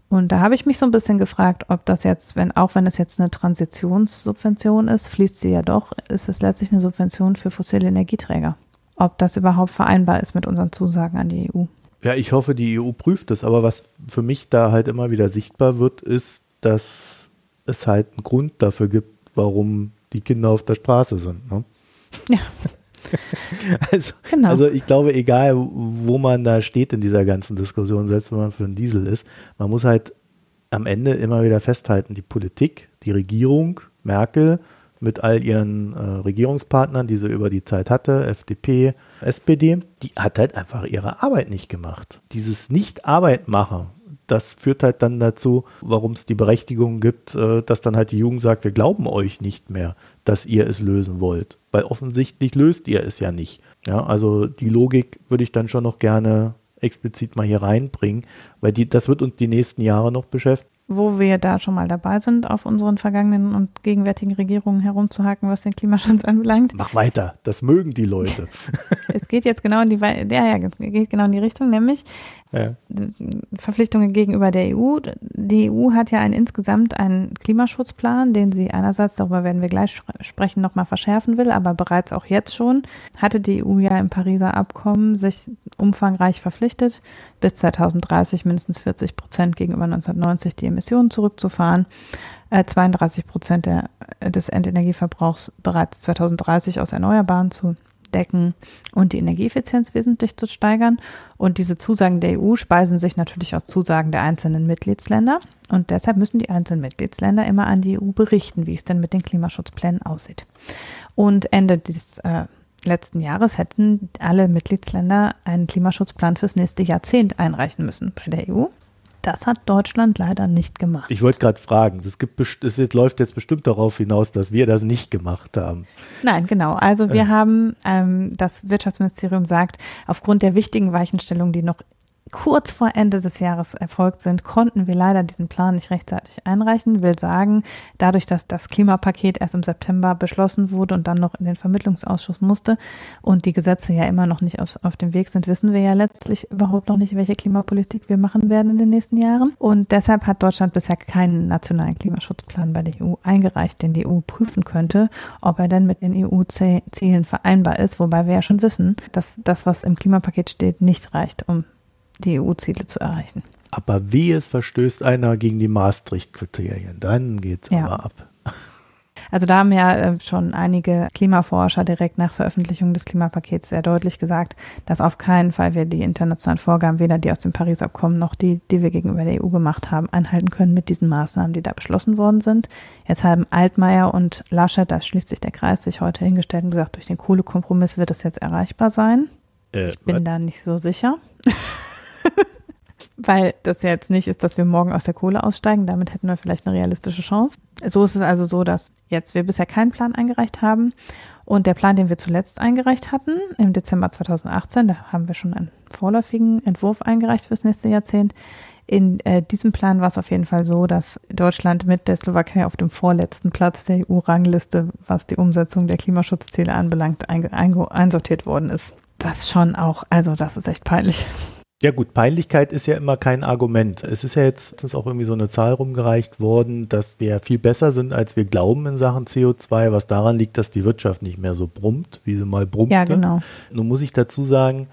Und da habe ich mich so ein bisschen gefragt, ob das jetzt, wenn, auch wenn es jetzt eine Transitionssubvention ist, fließt sie ja doch, ist es letztlich eine Subvention für fossile Energieträger. Ob das überhaupt vereinbar ist mit unseren Zusagen an die EU. Ja, ich hoffe, die EU prüft es, aber was für mich da halt immer wieder sichtbar wird, ist, dass es halt einen Grund dafür gibt, warum die Kinder auf der Straße sind. Ne? Ja. also, genau. also ich glaube, egal wo man da steht in dieser ganzen Diskussion, selbst wenn man für einen Diesel ist, man muss halt am Ende immer wieder festhalten, die Politik, die Regierung, Merkel mit all ihren äh, Regierungspartnern, die sie über die Zeit hatte, FDP, SPD, die hat halt einfach ihre Arbeit nicht gemacht. Dieses Nicht-Arbeit machen, das führt halt dann dazu, warum es die Berechtigung gibt, äh, dass dann halt die Jugend sagt, wir glauben euch nicht mehr, dass ihr es lösen wollt. Weil offensichtlich löst ihr es ja nicht. Ja, also die Logik würde ich dann schon noch gerne explizit mal hier reinbringen, weil die, das wird uns die nächsten Jahre noch beschäftigen wo wir da schon mal dabei sind, auf unseren vergangenen und gegenwärtigen Regierungen herumzuhacken, was den Klimaschutz anbelangt. Mach weiter, das mögen die Leute. es geht jetzt genau in die, ja, ja, geht genau in die Richtung, nämlich ja. Verpflichtungen gegenüber der EU. Die EU hat ja einen, insgesamt einen Klimaschutzplan, den sie einerseits, darüber werden wir gleich sprechen, nochmal verschärfen will, aber bereits auch jetzt schon hatte die EU ja im Pariser Abkommen sich umfangreich verpflichtet, bis 2030 mindestens 40 Prozent gegenüber 1990 die Emissionen zurückzufahren, 32 äh, Prozent der, des Endenergieverbrauchs bereits 2030 aus Erneuerbaren zu decken und die Energieeffizienz wesentlich zu steigern. Und diese Zusagen der EU speisen sich natürlich aus Zusagen der einzelnen Mitgliedsländer. Und deshalb müssen die einzelnen Mitgliedsländer immer an die EU berichten, wie es denn mit den Klimaschutzplänen aussieht. Und Ende des äh, letzten Jahres hätten alle Mitgliedsländer einen Klimaschutzplan fürs nächste Jahrzehnt einreichen müssen bei der EU. Das hat Deutschland leider nicht gemacht. Ich wollte gerade fragen, es, gibt, es läuft jetzt bestimmt darauf hinaus, dass wir das nicht gemacht haben. Nein, genau. Also wir äh. haben, ähm, das Wirtschaftsministerium sagt, aufgrund der wichtigen Weichenstellungen, die noch kurz vor Ende des Jahres erfolgt sind, konnten wir leider diesen Plan nicht rechtzeitig einreichen. Will sagen, dadurch, dass das Klimapaket erst im September beschlossen wurde und dann noch in den Vermittlungsausschuss musste und die Gesetze ja immer noch nicht aus, auf dem Weg sind, wissen wir ja letztlich überhaupt noch nicht, welche Klimapolitik wir machen werden in den nächsten Jahren. Und deshalb hat Deutschland bisher keinen nationalen Klimaschutzplan bei der EU eingereicht, den die EU prüfen könnte, ob er denn mit den EU-Zielen vereinbar ist, wobei wir ja schon wissen, dass das, was im Klimapaket steht, nicht reicht, um die EU-Ziele zu erreichen. Aber wie es verstößt einer gegen die Maastricht-Kriterien, dann geht es ja. aber ab. Also da haben ja äh, schon einige Klimaforscher direkt nach Veröffentlichung des Klimapakets sehr deutlich gesagt, dass auf keinen Fall wir die internationalen Vorgaben, weder die aus dem Paris-Abkommen noch die, die wir gegenüber der EU gemacht haben, einhalten können mit diesen Maßnahmen, die da beschlossen worden sind. Jetzt haben Altmaier und Laschet, da schließt sich der Kreis, sich heute hingestellt und gesagt, durch den Kohlekompromiss wird es jetzt erreichbar sein. Äh, ich bin was? da nicht so sicher. Weil das ja jetzt nicht ist, dass wir morgen aus der Kohle aussteigen. Damit hätten wir vielleicht eine realistische Chance. So ist es also so, dass jetzt wir bisher keinen Plan eingereicht haben. Und der Plan, den wir zuletzt eingereicht hatten, im Dezember 2018, da haben wir schon einen vorläufigen Entwurf eingereicht fürs nächste Jahrzehnt. In äh, diesem Plan war es auf jeden Fall so, dass Deutschland mit der Slowakei auf dem vorletzten Platz der EU-Rangliste, was die Umsetzung der Klimaschutzziele anbelangt, einsortiert worden ist. Was schon auch, also das ist echt peinlich. Ja gut, Peinlichkeit ist ja immer kein Argument. Es ist ja jetzt ist auch irgendwie so eine Zahl rumgereicht worden, dass wir viel besser sind, als wir glauben in Sachen CO2, was daran liegt, dass die Wirtschaft nicht mehr so brummt, wie sie mal brummte. Ja, genau. Nun muss ich dazu sagen,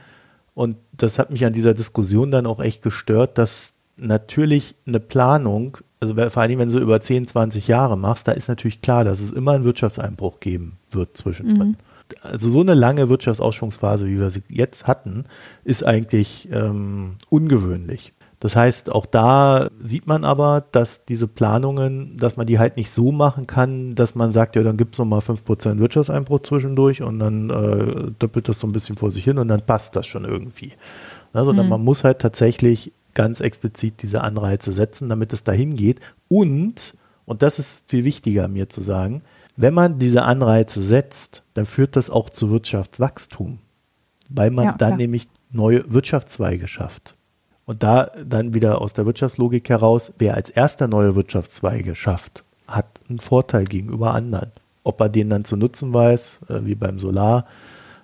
und das hat mich an dieser Diskussion dann auch echt gestört, dass natürlich eine Planung, also vor allem wenn du über 10, 20 Jahre machst, da ist natürlich klar, dass es immer einen Wirtschaftseinbruch geben wird zwischendrin. Mhm. Also so eine lange Wirtschaftsausschwungsphase, wie wir sie jetzt hatten, ist eigentlich ähm, ungewöhnlich. Das heißt, auch da sieht man aber, dass diese Planungen, dass man die halt nicht so machen kann, dass man sagt, ja, dann gibt es nochmal 5% Wirtschaftseinbruch zwischendurch und dann äh, doppelt das so ein bisschen vor sich hin und dann passt das schon irgendwie. Also mhm. man muss halt tatsächlich ganz explizit diese Anreize setzen, damit es dahin geht. Und, und das ist viel wichtiger mir zu sagen, wenn man diese Anreize setzt, dann führt das auch zu Wirtschaftswachstum, weil man ja, dann ja. nämlich neue Wirtschaftszweige schafft. Und da dann wieder aus der Wirtschaftslogik heraus, wer als erster neue Wirtschaftszweige schafft, hat einen Vorteil gegenüber anderen. Ob er den dann zu nutzen weiß, äh, wie beim Solar,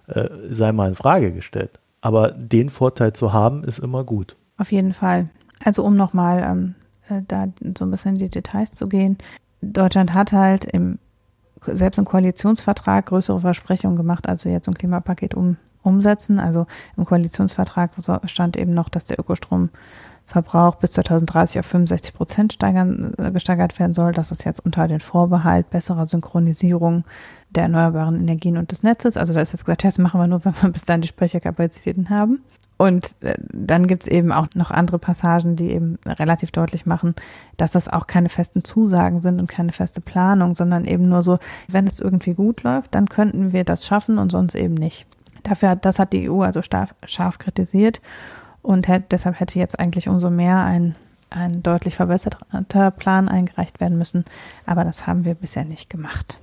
äh, sei mal in Frage gestellt. Aber den Vorteil zu haben, ist immer gut. Auf jeden Fall. Also um nochmal ähm, äh, da so ein bisschen in die Details zu gehen. Deutschland hat halt im, selbst im Koalitionsvertrag größere Versprechungen gemacht, als wir jetzt ein Klimapaket um, umsetzen. Also im Koalitionsvertrag stand eben noch, dass der Ökostromverbrauch bis 2030 auf 65 Prozent steigern, äh, gesteigert werden soll. Das ist jetzt unter den Vorbehalt besserer Synchronisierung der erneuerbaren Energien und des Netzes. Also da ist jetzt gesagt, das machen wir nur, wenn wir bis dahin die Speicherkapazitäten haben. Und äh, dann gibt's eben auch noch andere Passagen, die eben relativ deutlich machen, dass das auch keine festen Zusagen sind und keine feste Planung, sondern eben nur so, wenn es irgendwie gut läuft, dann könnten wir das schaffen und sonst eben nicht. Dafür hat, das hat die EU also scharf, scharf kritisiert und hätte, deshalb hätte jetzt eigentlich umso mehr ein, ein deutlich verbesserter Plan eingereicht werden müssen. Aber das haben wir bisher nicht gemacht.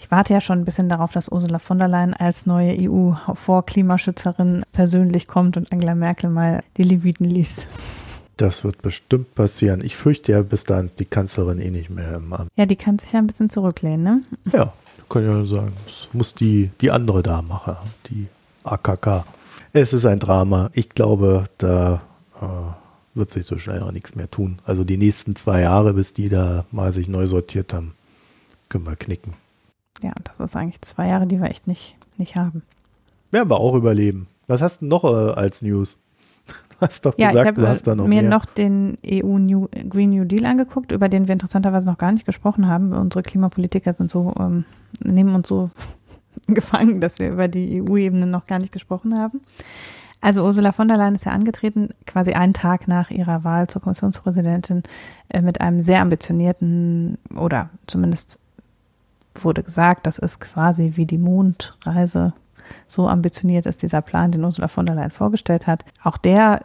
Ich warte ja schon ein bisschen darauf, dass Ursula von der Leyen als neue EU-Vorklimaschützerin persönlich kommt und Angela Merkel mal die Leviten liest. Das wird bestimmt passieren. Ich fürchte ja bis dahin die Kanzlerin eh nicht mehr im Amt. Ja, die kann sich ja ein bisschen zurücklehnen, ne? Ja, kann ja sagen. Das muss die, die andere da machen, die AKK. Es ist ein Drama. Ich glaube, da äh, wird sich so schnell auch nichts mehr tun. Also die nächsten zwei Jahre, bis die da mal sich neu sortiert haben, können wir knicken. Ja, das ist eigentlich zwei Jahre, die wir echt nicht, nicht haben. Werden wir auch überleben. Was hast du noch äh, als News? Du hast doch ja, gesagt, du hast da noch mir mehr. noch den EU New, Green New Deal angeguckt, über den wir interessanterweise noch gar nicht gesprochen haben. Unsere Klimapolitiker sind so, ähm, nehmen uns so gefangen, dass wir über die EU-Ebene noch gar nicht gesprochen haben. Also Ursula von der Leyen ist ja angetreten, quasi einen Tag nach ihrer Wahl zur Kommissionspräsidentin, äh, mit einem sehr ambitionierten oder zumindest wurde gesagt, das ist quasi wie die Mondreise. So ambitioniert ist dieser Plan, den Ursula von der Leyen vorgestellt hat. Auch der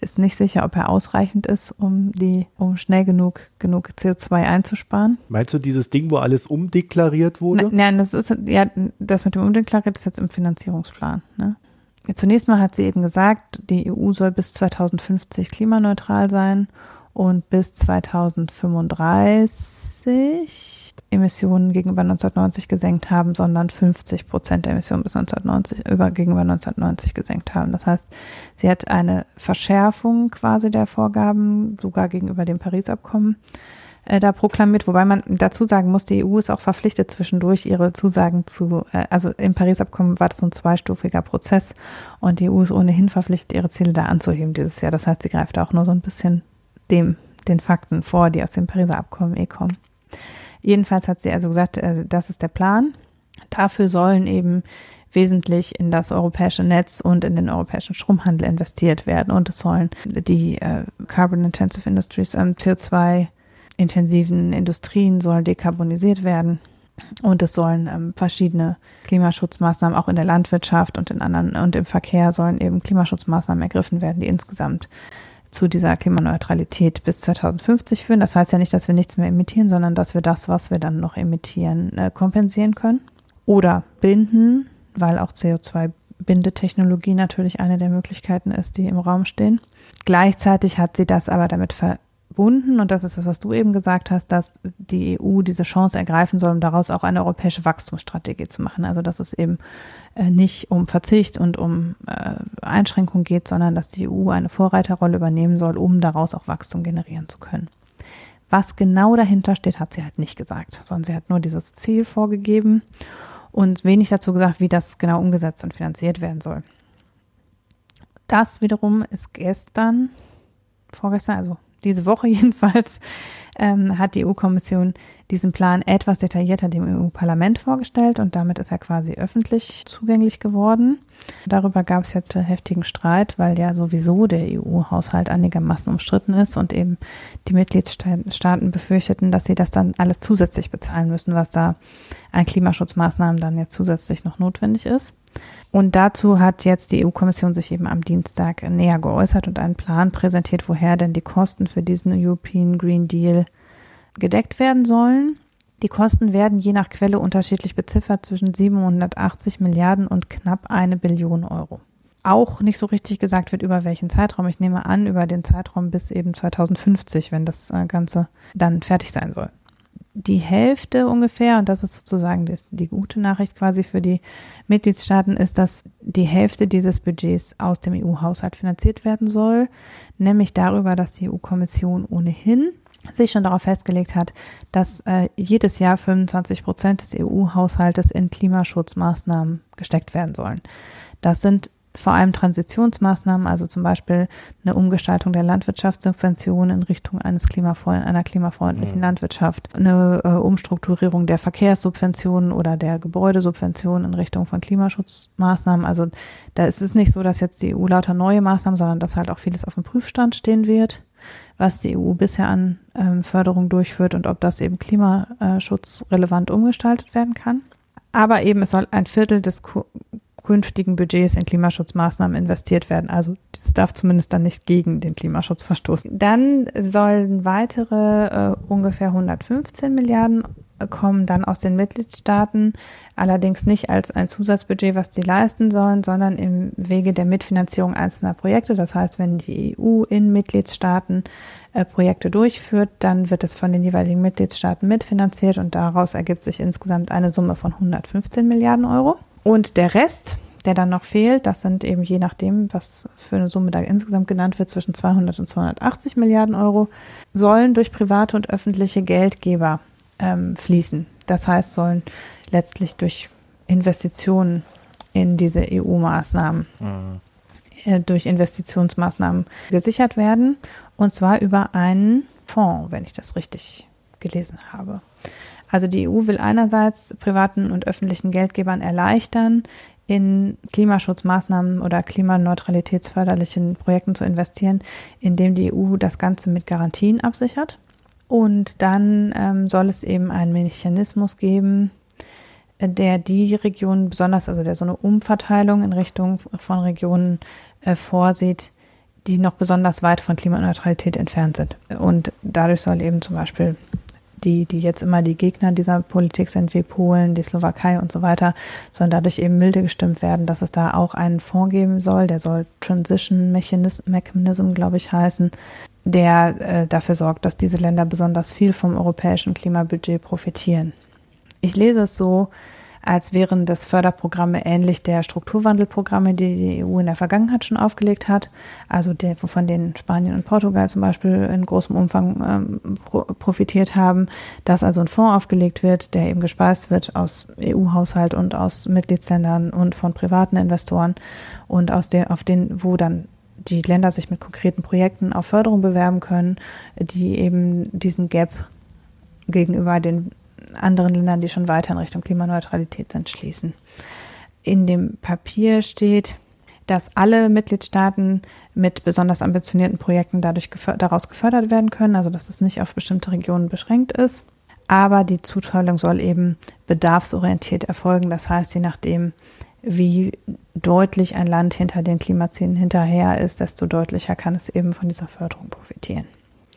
ist nicht sicher, ob er ausreichend ist, um die, um schnell genug, genug CO2 einzusparen. Meinst du dieses Ding, wo alles umdeklariert wurde? Nein, das ist, ja, das mit dem Umdeklariert ist jetzt im Finanzierungsplan, ne? Zunächst mal hat sie eben gesagt, die EU soll bis 2050 klimaneutral sein und bis 2035 Emissionen gegenüber 1990 gesenkt haben, sondern 50 Prozent der Emissionen bis 1990 über gegenüber 1990 gesenkt haben. Das heißt, sie hat eine Verschärfung quasi der Vorgaben sogar gegenüber dem Paris-Abkommen äh, da proklamiert, wobei man dazu sagen muss, die EU ist auch verpflichtet zwischendurch ihre Zusagen zu, äh, also im Paris-Abkommen war das so ein zweistufiger Prozess und die EU ist ohnehin verpflichtet, ihre Ziele da anzuheben dieses Jahr. Das heißt, sie greift auch nur so ein bisschen dem, den Fakten vor, die aus dem Pariser Abkommen eh kommen. Jedenfalls hat sie also gesagt, äh, das ist der Plan. Dafür sollen eben wesentlich in das europäische Netz und in den europäischen Stromhandel investiert werden und es sollen die äh, Carbon Intensive Industries, ähm, CO2-intensiven Industrien sollen dekarbonisiert werden und es sollen ähm, verschiedene Klimaschutzmaßnahmen auch in der Landwirtschaft und in anderen und im Verkehr sollen eben Klimaschutzmaßnahmen ergriffen werden, die insgesamt zu dieser Klimaneutralität bis 2050 führen. Das heißt ja nicht, dass wir nichts mehr emittieren, sondern dass wir das, was wir dann noch emittieren, äh, kompensieren können. Oder binden, weil auch CO2-Bindetechnologie natürlich eine der Möglichkeiten ist, die im Raum stehen. Gleichzeitig hat sie das aber damit verbunden, und das ist das, was du eben gesagt hast, dass die EU diese Chance ergreifen soll, um daraus auch eine europäische Wachstumsstrategie zu machen. Also dass es eben nicht um Verzicht und um äh, Einschränkung geht, sondern dass die EU eine Vorreiterrolle übernehmen soll, um daraus auch Wachstum generieren zu können. Was genau dahinter steht, hat sie halt nicht gesagt, sondern sie hat nur dieses Ziel vorgegeben und wenig dazu gesagt, wie das genau umgesetzt und finanziert werden soll. Das wiederum ist gestern, vorgestern, also diese Woche jedenfalls, ähm, hat die EU-Kommission diesen Plan etwas detaillierter dem EU-Parlament vorgestellt und damit ist er quasi öffentlich zugänglich geworden. Darüber gab es jetzt heftigen Streit, weil ja sowieso der EU-Haushalt einigermaßen umstritten ist und eben die Mitgliedstaaten befürchteten, dass sie das dann alles zusätzlich bezahlen müssen, was da an Klimaschutzmaßnahmen dann jetzt zusätzlich noch notwendig ist. Und dazu hat jetzt die EU-Kommission sich eben am Dienstag näher geäußert und einen Plan präsentiert, woher denn die Kosten für diesen European Green Deal gedeckt werden sollen. Die Kosten werden je nach Quelle unterschiedlich beziffert zwischen 780 Milliarden und knapp eine Billion Euro. Auch nicht so richtig gesagt wird, über welchen Zeitraum. Ich nehme an, über den Zeitraum bis eben 2050, wenn das äh, Ganze dann fertig sein soll die Hälfte ungefähr, und das ist sozusagen die, die, gute Nachricht quasi für die Mitgliedstaaten, ist, dass die Hälfte dieses Budgets aus dem EU-Haushalt finanziert werden soll, nämlich darüber, dass die EU-Kommission ohnehin sich schon darauf festgelegt hat, dass äh, jedes Jahr 25 Prozent des EU-Haushaltes in Klimaschutzmaßnahmen gesteckt werden sollen. Das sind vor allem Transitionsmaßnahmen, also zum Beispiel eine Umgestaltung der Landwirtschaftssubventionen in Richtung eines klimafreund einer klimafreundlichen mhm. Landwirtschaft, eine äh, Umstrukturierung der Verkehrssubventionen oder der Gebäudesubventionen in Richtung von Klimaschutzmaßnahmen. Also da ist es nicht so, dass jetzt die EU lauter neue Maßnahmen, sondern dass halt auch vieles auf dem Prüfstand stehen wird, was die EU bisher an ähm, Förderung durchführt und ob das eben klimaschutzrelevant umgestaltet werden kann. Aber eben es soll ein Viertel des künftigen Budgets in Klimaschutzmaßnahmen investiert werden. Also das darf zumindest dann nicht gegen den Klimaschutz verstoßen. Dann sollen weitere äh, ungefähr 115 Milliarden kommen dann aus den Mitgliedstaaten, allerdings nicht als ein Zusatzbudget, was sie leisten sollen, sondern im Wege der Mitfinanzierung einzelner Projekte. Das heißt, wenn die EU in Mitgliedstaaten äh, Projekte durchführt, dann wird es von den jeweiligen Mitgliedstaaten mitfinanziert und daraus ergibt sich insgesamt eine Summe von 115 Milliarden Euro. Und der Rest, der dann noch fehlt, das sind eben je nachdem, was für eine Summe da insgesamt genannt wird, zwischen 200 und 280 Milliarden Euro, sollen durch private und öffentliche Geldgeber ähm, fließen. Das heißt, sollen letztlich durch Investitionen in diese EU-Maßnahmen, mhm. äh, durch Investitionsmaßnahmen gesichert werden. Und zwar über einen Fonds, wenn ich das richtig gelesen habe. Also die EU will einerseits privaten und öffentlichen Geldgebern erleichtern, in Klimaschutzmaßnahmen oder klimaneutralitätsförderlichen Projekten zu investieren, indem die EU das Ganze mit Garantien absichert. Und dann ähm, soll es eben einen Mechanismus geben, der die Regionen besonders, also der so eine Umverteilung in Richtung von Regionen äh, vorsieht, die noch besonders weit von Klimaneutralität entfernt sind. Und dadurch soll eben zum Beispiel die, die jetzt immer die Gegner dieser Politik sind, wie Polen, die Slowakei und so weiter, sollen dadurch eben milde gestimmt werden, dass es da auch einen Fonds geben soll, der soll Transition Mechanism, glaube ich, heißen, der äh, dafür sorgt, dass diese Länder besonders viel vom europäischen Klimabudget profitieren. Ich lese es so, als wären das Förderprogramme ähnlich der Strukturwandelprogramme, die die EU in der Vergangenheit schon aufgelegt hat, also der, von denen Spanien und Portugal zum Beispiel in großem Umfang ähm, pro, profitiert haben, dass also ein Fonds aufgelegt wird, der eben gespeist wird aus EU-Haushalt und aus Mitgliedsländern und von privaten Investoren und aus der, auf den, wo dann die Länder sich mit konkreten Projekten auf Förderung bewerben können, die eben diesen Gap gegenüber den anderen Ländern, die schon weiter in Richtung Klimaneutralität sind, schließen. In dem Papier steht, dass alle Mitgliedstaaten mit besonders ambitionierten Projekten dadurch geför daraus gefördert werden können, also dass es nicht auf bestimmte Regionen beschränkt ist. Aber die Zuteilung soll eben bedarfsorientiert erfolgen. Das heißt, je nachdem, wie deutlich ein Land hinter den Klimazielen hinterher ist, desto deutlicher kann es eben von dieser Förderung profitieren.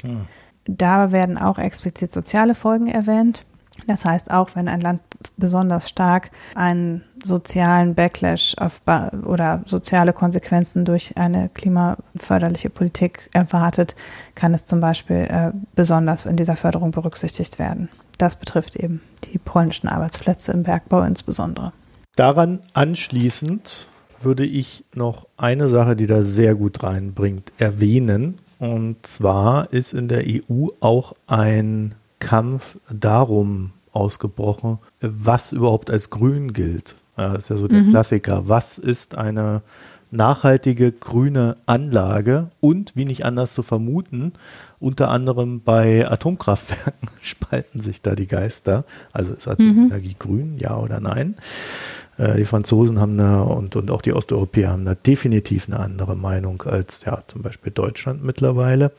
Hm. Da werden auch explizit soziale Folgen erwähnt. Das heißt, auch wenn ein Land besonders stark einen sozialen Backlash auf oder soziale Konsequenzen durch eine klimaförderliche Politik erwartet, kann es zum Beispiel äh, besonders in dieser Förderung berücksichtigt werden. Das betrifft eben die polnischen Arbeitsplätze im Bergbau insbesondere. Daran anschließend würde ich noch eine Sache, die da sehr gut reinbringt, erwähnen. Und zwar ist in der EU auch ein Kampf darum ausgebrochen, was überhaupt als grün gilt. Das ist ja so der mhm. Klassiker. Was ist eine nachhaltige grüne Anlage und, wie nicht anders zu vermuten, unter anderem bei Atomkraftwerken spalten sich da die Geister. Also ist Atomenergie mhm. grün, ja oder nein? Äh, die Franzosen haben da und, und auch die Osteuropäer haben da definitiv eine andere Meinung als ja zum Beispiel Deutschland mittlerweile.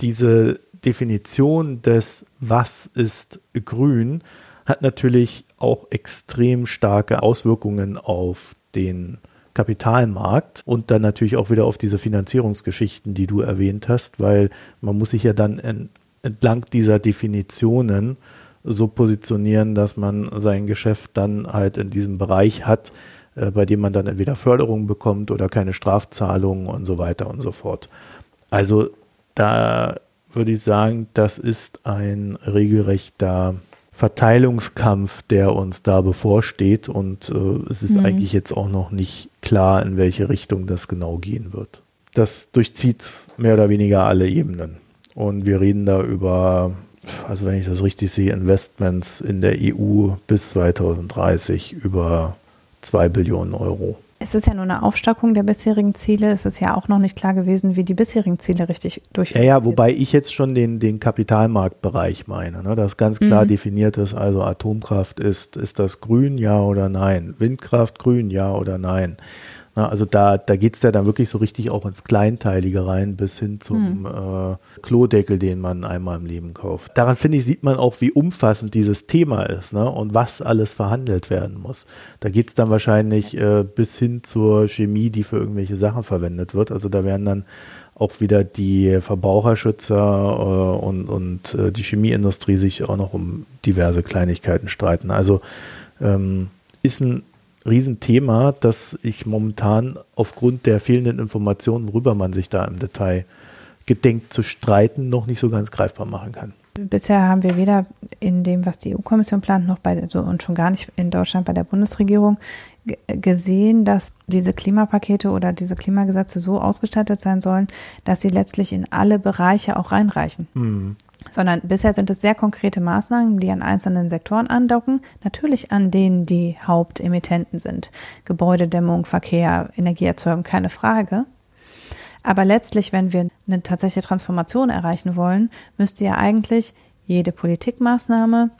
Diese Definition des Was ist grün hat natürlich auch extrem starke Auswirkungen auf den Kapitalmarkt und dann natürlich auch wieder auf diese Finanzierungsgeschichten, die du erwähnt hast, weil man muss sich ja dann entlang dieser Definitionen so positionieren, dass man sein Geschäft dann halt in diesem Bereich hat, äh, bei dem man dann entweder Förderung bekommt oder keine Strafzahlungen und so weiter und so fort. Also da würde ich sagen, das ist ein regelrechter Verteilungskampf, der uns da bevorsteht und äh, es ist mhm. eigentlich jetzt auch noch nicht klar, in welche Richtung das genau gehen wird. Das durchzieht mehr oder weniger alle Ebenen und wir reden da über, also wenn ich das richtig sehe, Investments in der EU bis 2030 über zwei Billionen Euro. Es ist ja nur eine Aufstockung der bisherigen Ziele. Es ist ja auch noch nicht klar gewesen, wie die bisherigen Ziele richtig durchführen. Ja, ja, wobei ich jetzt schon den, den Kapitalmarktbereich meine, ne, das ganz klar mhm. definiert ist. Also Atomkraft ist, ist das grün, ja oder nein? Windkraft grün, ja oder nein? Na, also da, da geht es ja dann wirklich so richtig auch ins Kleinteilige rein, bis hin zum mhm. äh, Klodeckel, den man einmal im Leben kauft. Daran finde ich, sieht man auch, wie umfassend dieses Thema ist ne? und was alles verhandelt werden muss. Da geht es dann wahrscheinlich äh, bis hin zur Chemie, die für irgendwelche Sachen verwendet wird. Also da werden dann auch wieder die Verbraucherschützer äh, und, und äh, die Chemieindustrie sich auch noch um diverse Kleinigkeiten streiten. Also ähm, ist ein Riesenthema, das ich momentan aufgrund der fehlenden Informationen, worüber man sich da im Detail gedenkt zu streiten, noch nicht so ganz greifbar machen kann. Bisher haben wir weder in dem, was die EU-Kommission plant, noch bei so und schon gar nicht in Deutschland bei der Bundesregierung gesehen, dass diese Klimapakete oder diese Klimagesetze so ausgestattet sein sollen, dass sie letztlich in alle Bereiche auch reinreichen. Mhm sondern bisher sind es sehr konkrete Maßnahmen, die an einzelnen Sektoren andocken, natürlich an denen die Hauptemittenten sind. Gebäudedämmung, Verkehr, Energieerzeugung, keine Frage. Aber letztlich, wenn wir eine tatsächliche Transformation erreichen wollen, müsste ja eigentlich jede Politikmaßnahme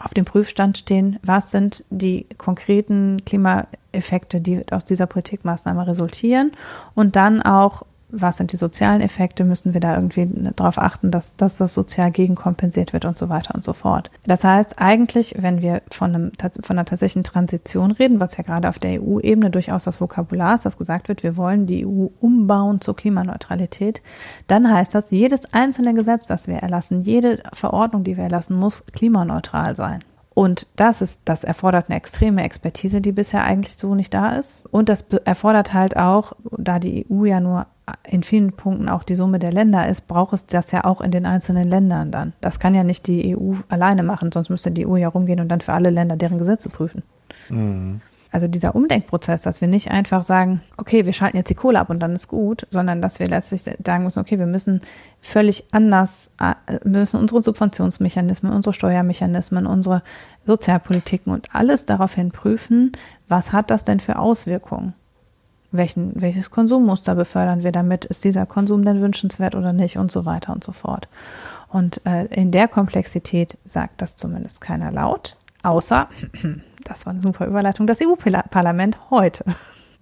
auf dem Prüfstand stehen, was sind die konkreten Klimaeffekte, die aus dieser Politikmaßnahme resultieren und dann auch was sind die sozialen Effekte, müssen wir da irgendwie darauf achten, dass, dass das sozial gegenkompensiert wird und so weiter und so fort. Das heißt, eigentlich, wenn wir von, einem, von einer tatsächlichen Transition reden, was ja gerade auf der EU-Ebene durchaus das Vokabular ist, dass gesagt wird, wir wollen die EU umbauen zur Klimaneutralität, dann heißt das, jedes einzelne Gesetz, das wir erlassen, jede Verordnung, die wir erlassen, muss klimaneutral sein. Und das ist, das erfordert eine extreme Expertise, die bisher eigentlich so nicht da ist. Und das erfordert halt auch, da die EU ja nur in vielen Punkten auch die Summe der Länder ist, braucht es das ja auch in den einzelnen Ländern dann. Das kann ja nicht die EU alleine machen, sonst müsste die EU ja rumgehen und dann für alle Länder deren Gesetze prüfen. Mhm. Also dieser Umdenkprozess, dass wir nicht einfach sagen, okay, wir schalten jetzt die Kohle ab und dann ist gut, sondern dass wir letztlich sagen müssen, okay, wir müssen völlig anders, äh, wir müssen unsere Subventionsmechanismen, unsere Steuermechanismen, unsere Sozialpolitiken und alles daraufhin prüfen, was hat das denn für Auswirkungen? Welchen, welches Konsummuster befördern wir damit, ist dieser Konsum denn wünschenswert oder nicht und so weiter und so fort. Und äh, in der Komplexität sagt das zumindest keiner laut, außer, das war eine super Überleitung, das EU-Parlament heute.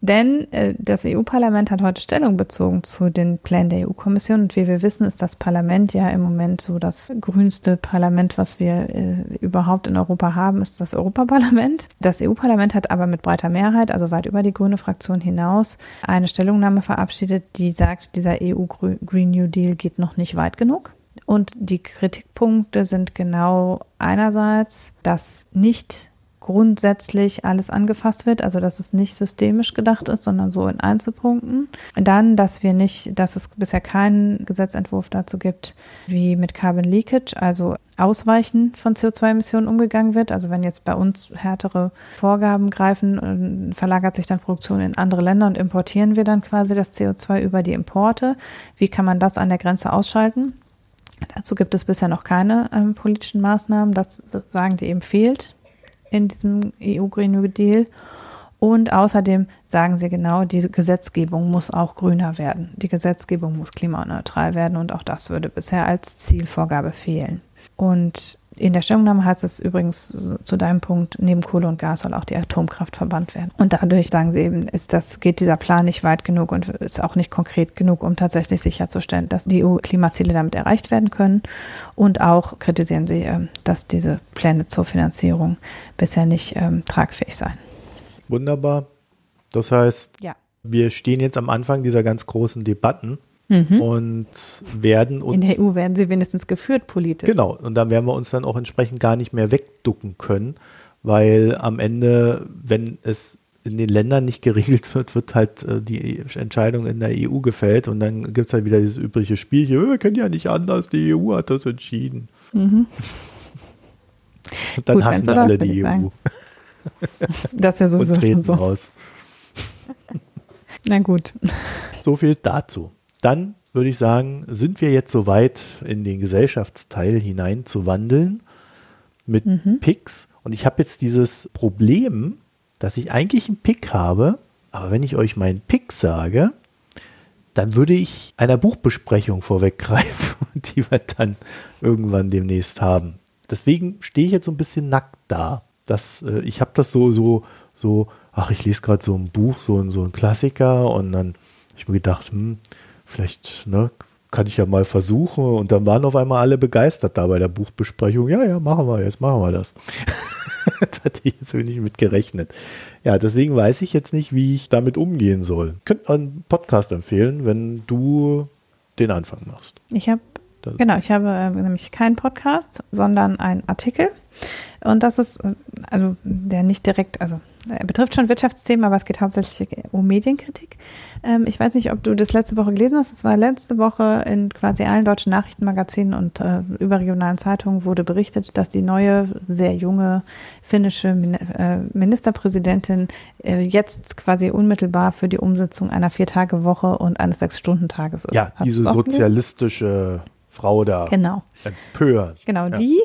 Denn äh, das EU-Parlament hat heute Stellung bezogen zu den Plänen der EU-Kommission. Und wie wir wissen, ist das Parlament ja im Moment so das grünste Parlament, was wir äh, überhaupt in Europa haben, ist das Europaparlament. Das EU-Parlament hat aber mit breiter Mehrheit, also weit über die grüne Fraktion hinaus, eine Stellungnahme verabschiedet, die sagt, dieser EU-Green New Deal geht noch nicht weit genug. Und die Kritikpunkte sind genau einerseits, dass nicht grundsätzlich alles angefasst wird, also dass es nicht systemisch gedacht ist, sondern so in Einzelpunkten. Dann, dass wir nicht, dass es bisher keinen Gesetzentwurf dazu gibt, wie mit Carbon Leakage, also Ausweichen von CO2-Emissionen umgegangen wird. Also wenn jetzt bei uns härtere Vorgaben greifen, verlagert sich dann Produktion in andere Länder und importieren wir dann quasi das CO2 über die Importe. Wie kann man das an der Grenze ausschalten? Dazu gibt es bisher noch keine ähm, politischen Maßnahmen. Das sagen die eben fehlt in diesem EU Green New Deal. Und außerdem sagen sie genau, die Gesetzgebung muss auch grüner werden. Die Gesetzgebung muss klimaneutral werden und auch das würde bisher als Zielvorgabe fehlen. Und in der Stellungnahme heißt es übrigens zu deinem Punkt, neben Kohle und Gas soll auch die Atomkraft verbannt werden. Und dadurch sagen sie eben, ist das, geht dieser Plan nicht weit genug und ist auch nicht konkret genug, um tatsächlich sicherzustellen, dass die EU-Klimaziele damit erreicht werden können. Und auch kritisieren sie, ähm, dass diese Pläne zur Finanzierung bisher nicht ähm, tragfähig seien. Wunderbar. Das heißt, ja. wir stehen jetzt am Anfang dieser ganz großen Debatten Mhm. Und werden uns. In der EU werden sie wenigstens geführt politisch. Genau. Und dann werden wir uns dann auch entsprechend gar nicht mehr wegducken können, weil am Ende, wenn es in den Ländern nicht geregelt wird, wird halt äh, die Entscheidung in der EU gefällt und dann gibt es halt wieder dieses übliche Spielchen, wir können ja nicht anders, die EU hat das entschieden. Mhm. Und dann Gut, hassen alle die EU. Das ist ja sowieso und treten so. raus. Na gut. So viel dazu dann würde ich sagen, sind wir jetzt soweit, in den Gesellschaftsteil hinein zu wandeln mit mhm. Picks. Und ich habe jetzt dieses Problem, dass ich eigentlich einen Pick habe, aber wenn ich euch meinen Pick sage, dann würde ich einer Buchbesprechung vorweggreifen, die wir dann irgendwann demnächst haben. Deswegen stehe ich jetzt so ein bisschen nackt da. Das, äh, ich habe das so, so, so, ach, ich lese gerade so ein Buch, so, so ein Klassiker und dann habe ich mir gedacht, hm, vielleicht, ne, kann ich ja mal versuchen. Und dann waren auf einmal alle begeistert da bei der Buchbesprechung. Ja, ja, machen wir jetzt, machen wir das. das hatte ich jetzt nicht mit gerechnet. Ja, deswegen weiß ich jetzt nicht, wie ich damit umgehen soll. Könnt einen Podcast empfehlen, wenn du den Anfang machst. Ich habe, genau, ich habe äh, nämlich keinen Podcast, sondern einen Artikel. Und das ist, äh, also der nicht direkt, also betrifft schon Wirtschaftsthemen, aber es geht hauptsächlich um Medienkritik. Ähm, ich weiß nicht, ob du das letzte Woche gelesen hast. Es war letzte Woche in quasi allen deutschen Nachrichtenmagazinen und äh, überregionalen Zeitungen wurde berichtet, dass die neue, sehr junge finnische Min äh, Ministerpräsidentin äh, jetzt quasi unmittelbar für die Umsetzung einer Viertagewoche und eines Sechs-Stunden-Tages ist. Ja, Hast diese sozialistische Frau da. Genau. Empört. Genau, ja. die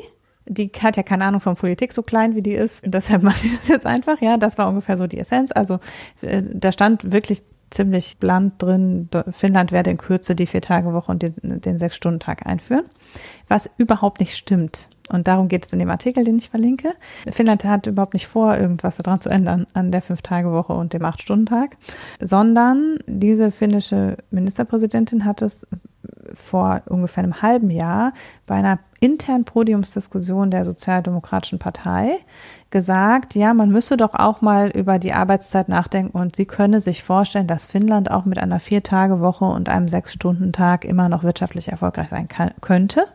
die hat ja keine Ahnung von Politik, so klein wie die ist. Deshalb macht die das jetzt einfach. Ja, das war ungefähr so die Essenz. Also äh, da stand wirklich ziemlich bland drin, Finnland werde in Kürze die Vier-Tage-Woche und den, den Sechs-Stunden-Tag einführen, was überhaupt nicht stimmt. Und darum geht es in dem Artikel, den ich verlinke. Finnland hat überhaupt nicht vor, irgendwas daran zu ändern an der Fünf-Tage-Woche und dem Acht-Stunden-Tag, sondern diese finnische Ministerpräsidentin hat es vor ungefähr einem halben Jahr bei einer internen Podiumsdiskussion der Sozialdemokratischen Partei gesagt, ja, man müsse doch auch mal über die Arbeitszeit nachdenken und sie könne sich vorstellen, dass Finnland auch mit einer Vier-Tage-Woche und einem Sechs-Stunden-Tag immer noch wirtschaftlich erfolgreich sein kann, könnte.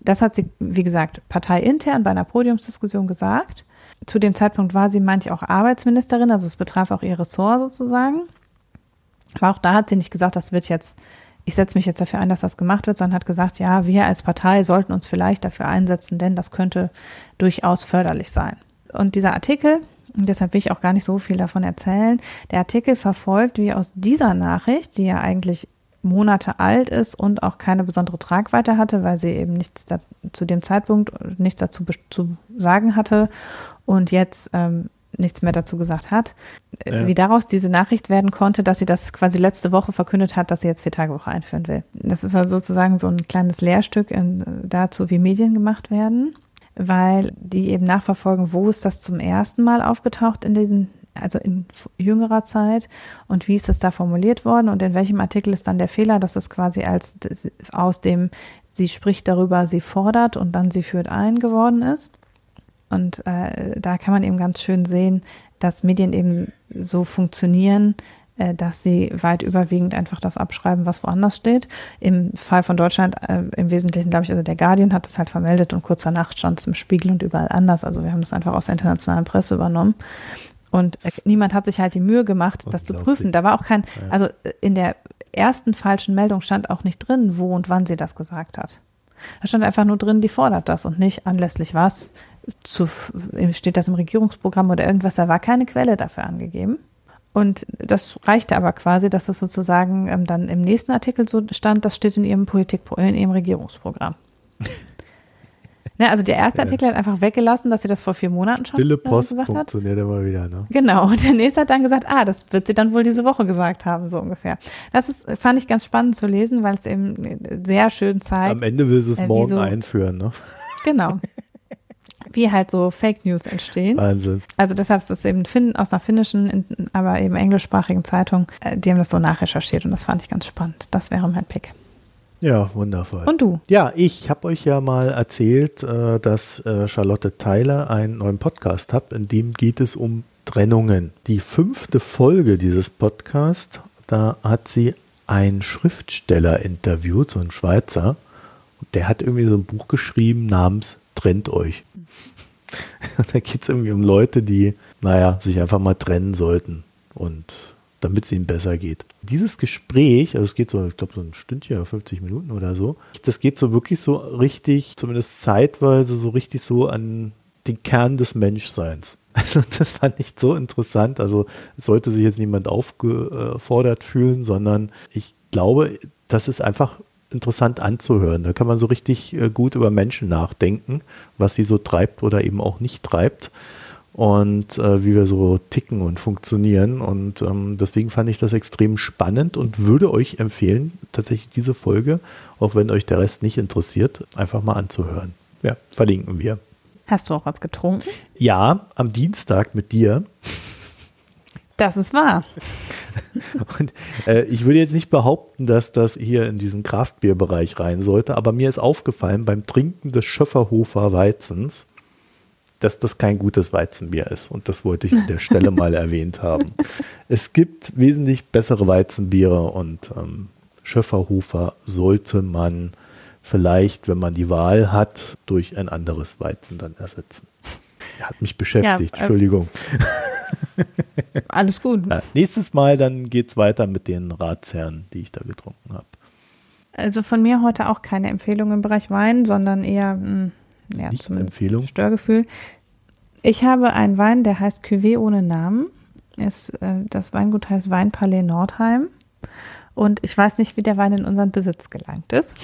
Das hat sie, wie gesagt, parteiintern bei einer Podiumsdiskussion gesagt. Zu dem Zeitpunkt war sie manch auch Arbeitsministerin, also es betraf auch ihr Ressort sozusagen. Aber auch da hat sie nicht gesagt, das wird jetzt ich setze mich jetzt dafür ein, dass das gemacht wird, sondern hat gesagt, ja, wir als Partei sollten uns vielleicht dafür einsetzen, denn das könnte durchaus förderlich sein. Und dieser Artikel, und deshalb will ich auch gar nicht so viel davon erzählen, der Artikel verfolgt, wie aus dieser Nachricht, die ja eigentlich Monate alt ist und auch keine besondere Tragweite hatte, weil sie eben nichts da, zu dem Zeitpunkt nichts dazu zu sagen hatte und jetzt ähm, nichts mehr dazu gesagt hat, äh, ja. wie daraus diese Nachricht werden konnte, dass sie das quasi letzte Woche verkündet hat, dass sie jetzt Vier-Tage-Woche einführen will. Das ist also sozusagen so ein kleines Lehrstück in, dazu, wie Medien gemacht werden, weil die eben nachverfolgen, wo ist das zum ersten Mal aufgetaucht in diesen also in jüngerer Zeit und wie ist das da formuliert worden und in welchem Artikel ist dann der Fehler, dass es quasi als aus dem sie spricht darüber, sie fordert und dann sie führt ein geworden ist. Und äh, da kann man eben ganz schön sehen, dass Medien eben so funktionieren, äh, dass sie weit überwiegend einfach das abschreiben, was woanders steht. Im Fall von Deutschland äh, im Wesentlichen, glaube ich, also der Guardian hat es halt vermeldet und kurz danach stand es im Spiegel und überall anders. Also wir haben das einfach aus der internationalen Presse übernommen. Und äh, niemand hat sich halt die Mühe gemacht, das zu prüfen. Da war auch kein, also äh, in der ersten falschen Meldung stand auch nicht drin, wo und wann sie das gesagt hat. Da stand einfach nur drin, die fordert das und nicht anlässlich was, zu, steht das im Regierungsprogramm oder irgendwas, da war keine Quelle dafür angegeben. Und das reichte aber quasi, dass das sozusagen ähm, dann im nächsten Artikel so stand, das steht in ihrem Politik, in ihrem Regierungsprogramm. Ne, also der erste Artikel hat einfach weggelassen, dass sie das vor vier Monaten schon Stille äh, Post gesagt hat. funktioniert immer wieder, ne? Genau, und der nächste hat dann gesagt, ah, das wird sie dann wohl diese Woche gesagt haben, so ungefähr. Das ist, fand ich ganz spannend zu lesen, weil es eben sehr schön zeigt. Am Ende will sie es äh, morgen so- einführen, ne? Genau. Wie halt so Fake News entstehen. Wahnsinn. Also deshalb ist das eben Finn, aus einer finnischen, in- aber eben englischsprachigen Zeitung, äh, die haben das so nachrecherchiert und das fand ich ganz spannend. Das wäre mein Pick. Ja, wundervoll. Und du? Ja, ich habe euch ja mal erzählt, äh, dass äh, Charlotte Tyler einen neuen Podcast hat, in dem geht es um Trennungen. Die fünfte Folge dieses Podcasts, da hat sie einen Schriftsteller interviewt, so einen Schweizer. Und der hat irgendwie so ein Buch geschrieben namens Trennt euch. da geht es irgendwie um Leute, die, naja, sich einfach mal trennen sollten und damit es ihnen besser geht. Dieses Gespräch, also es geht so, ich glaube, so ein Stündchen oder 50 Minuten oder so, das geht so wirklich so richtig, zumindest zeitweise, so richtig so an den Kern des Menschseins. Also das fand ich so interessant. Also es sollte sich jetzt niemand aufgefordert fühlen, sondern ich glaube, das ist einfach interessant anzuhören. Da kann man so richtig äh, gut über Menschen nachdenken, was sie so treibt oder eben auch nicht treibt und äh, wie wir so ticken und funktionieren. Und ähm, deswegen fand ich das extrem spannend und würde euch empfehlen, tatsächlich diese Folge, auch wenn euch der Rest nicht interessiert, einfach mal anzuhören. Ja, verlinken wir. Hast du auch was getrunken? Ja, am Dienstag mit dir. Das ist wahr. Und äh, ich würde jetzt nicht behaupten, dass das hier in diesen Kraftbierbereich rein sollte, aber mir ist aufgefallen beim Trinken des Schöfferhofer Weizens, dass das kein gutes Weizenbier ist. Und das wollte ich an der Stelle mal erwähnt haben. Es gibt wesentlich bessere Weizenbiere und ähm, Schöfferhofer sollte man vielleicht, wenn man die Wahl hat, durch ein anderes Weizen dann ersetzen. Er hat mich beschäftigt, äh, Entschuldigung. Alles gut. Ja, nächstes Mal dann geht's weiter mit den Ratsherren, die ich da getrunken habe. Also von mir heute auch keine Empfehlung im Bereich Wein, sondern eher, mh, ja, Nicht zumindest Empfehlung. Störgefühl. Ich habe einen Wein, der heißt Cuvée ohne Namen. Ist, äh, das Weingut heißt Weinpalais Nordheim. Und ich weiß nicht, wie der Wein in unseren Besitz gelangt ist.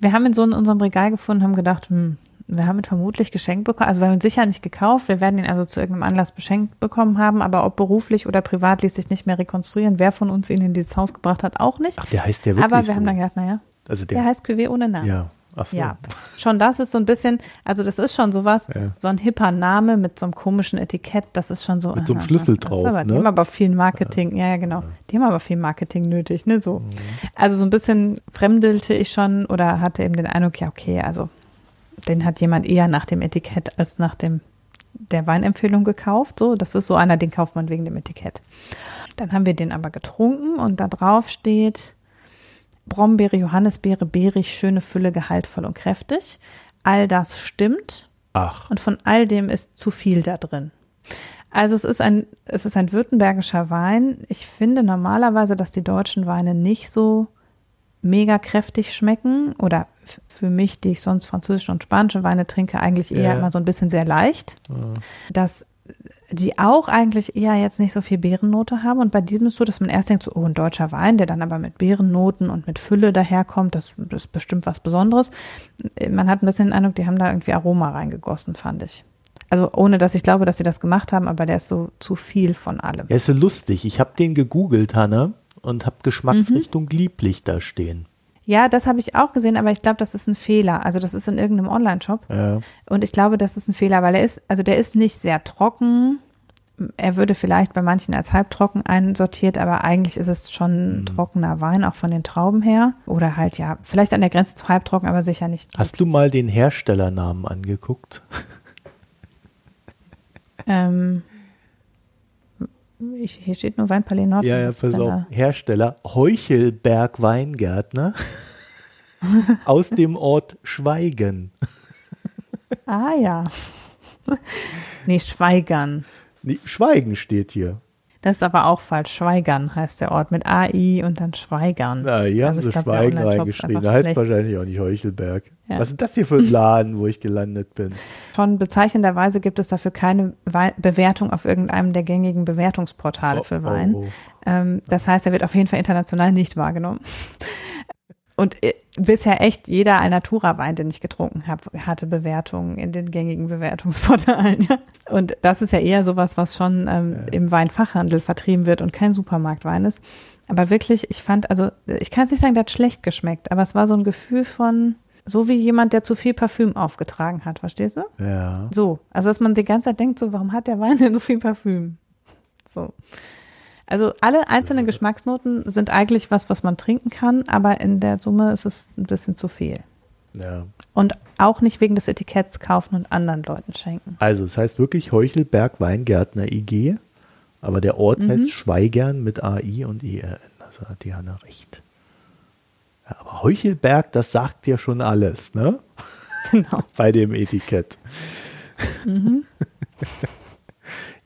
Wir haben ihn so in unserem Regal gefunden, haben gedacht, hm, wir haben ihn vermutlich geschenkt bekommen. Also wir haben ihn sicher nicht gekauft. Wir werden ihn also zu irgendeinem Anlass beschenkt bekommen haben. Aber ob beruflich oder privat ließ sich nicht mehr rekonstruieren. Wer von uns ihn in dieses Haus gebracht hat, auch nicht. Ach, der heißt ja wirklich Aber wir so. haben dann gedacht, naja, also der der, heißt Cuvée ohne Namen. ja, ach so. Ja, schon das ist so ein bisschen, also das ist schon sowas, Ja. so ein hipper Name mit so einem komischen Etikett, das ist schon so. Mit so einem Schlüssel drauf, Aber, ne? Die haben aber viel Marketing, ja, ja, genau. Die haben aber viel Marketing nötig, ne, so. Also so ein bisschen fremdelte ich schon oder hatte eben den Eindruck, ja, okay, also den hat jemand eher nach dem Etikett als nach dem der Weinempfehlung gekauft, so. Das ist so einer, den kauft man wegen dem Etikett. Dann haben wir den aber getrunken und da drauf steht, Brombeere, Johannisbeere, beerig, schöne Fülle, gehaltvoll und kräftig. All das stimmt Ach, und von all dem ist zu viel da drin. Also es ist ein, es ist ein württembergischer Wein. Ich finde normalerweise, dass die deutschen Weine nicht so mega kräftig schmecken oder für mich, die ich sonst französische und spanische Weine trinke, eigentlich eher Ja. immer so ein bisschen sehr leicht. Dass die auch eigentlich eher jetzt nicht so viel Beerennote haben. Und bei diesem ist so, dass man erst denkt, so, oh, ein deutscher Wein, der dann aber mit Beerennoten und mit Fülle daherkommt, das, das ist bestimmt was Besonderes. Man hat ein bisschen den Eindruck, die haben da irgendwie Aroma reingegossen, fand ich. Also ohne, dass ich glaube, dass sie das gemacht haben, aber der ist so zu viel von allem. er ist so lustig. Ich habe den gegoogelt, Hanna, und habe Mhm. Geschmacksrichtung lieblich da stehen. Ja, das habe ich auch gesehen, aber ich glaube, das ist ein Fehler. Also das ist in irgendeinem Online-Shop. Ja. Und ich glaube, das ist ein Fehler, weil er ist, also der ist nicht sehr trocken. Er würde vielleicht bei manchen als halbtrocken einsortiert, aber eigentlich ist es schon ein trockener Wein, auch von den Trauben her. Oder halt, ja, vielleicht an der Grenze zu halbtrocken, aber sicher nicht. Hast du mal den Herstellernamen angeguckt? Ähm, ich, hier steht nur Weinpalais Nord. Ja, ja, pass auf. Hersteller Heuchelberg Weingärtner aus dem Ort Schweigen. Ah ja. nee, Schweigern. Nee, Schweigen steht hier. Das ist aber auch falsch. Schweigern heißt der Ort mit AI und dann Schweigern. Na, hier Also haben sie glaub, Schweigen reingeschrieben. Da heißt schlecht. wahrscheinlich auch nicht Heuchelberg. Ja. Was ist das hier für ein Laden, wo ich gelandet bin? Schon bezeichnenderweise gibt es dafür keine Wei- Bewertung auf irgendeinem der gängigen Bewertungsportale Oh, für oh, Wein. oh. Ähm, das heißt, er wird auf jeden Fall international nicht wahrgenommen. Und äh, bisher echt jeder Alnatura-Wein, den ich getrunken habe, hatte Bewertungen in den gängigen Bewertungsportalen. Ja? Und das ist ja eher sowas, was schon ähm, im Weinfachhandel vertrieben wird und kein Supermarktwein ist. Aber wirklich, ich fand, also ich kann es nicht sagen, der hat schlecht geschmeckt, aber es war so ein Gefühl von, so wie jemand, der zu viel Parfüm aufgetragen hat, verstehst du? Ja. So, also dass man die ganze Zeit denkt, so, warum hat der Wein denn so viel Parfüm? So. Also alle einzelnen Geschmacksnoten sind eigentlich was, was man trinken kann, aber in der Summe ist es ein bisschen zu viel. Ja. Und auch nicht wegen des Etiketts kaufen und anderen Leuten schenken. Also es heißt wirklich Heuchelberg Weingärtner IG, aber der Ort mhm. heißt Schweigern mit AI und ERN. Also hat Diana recht. Ja, aber Heuchelberg, das sagt ja schon alles, ne? Genau. Bei dem Etikett. Mhm.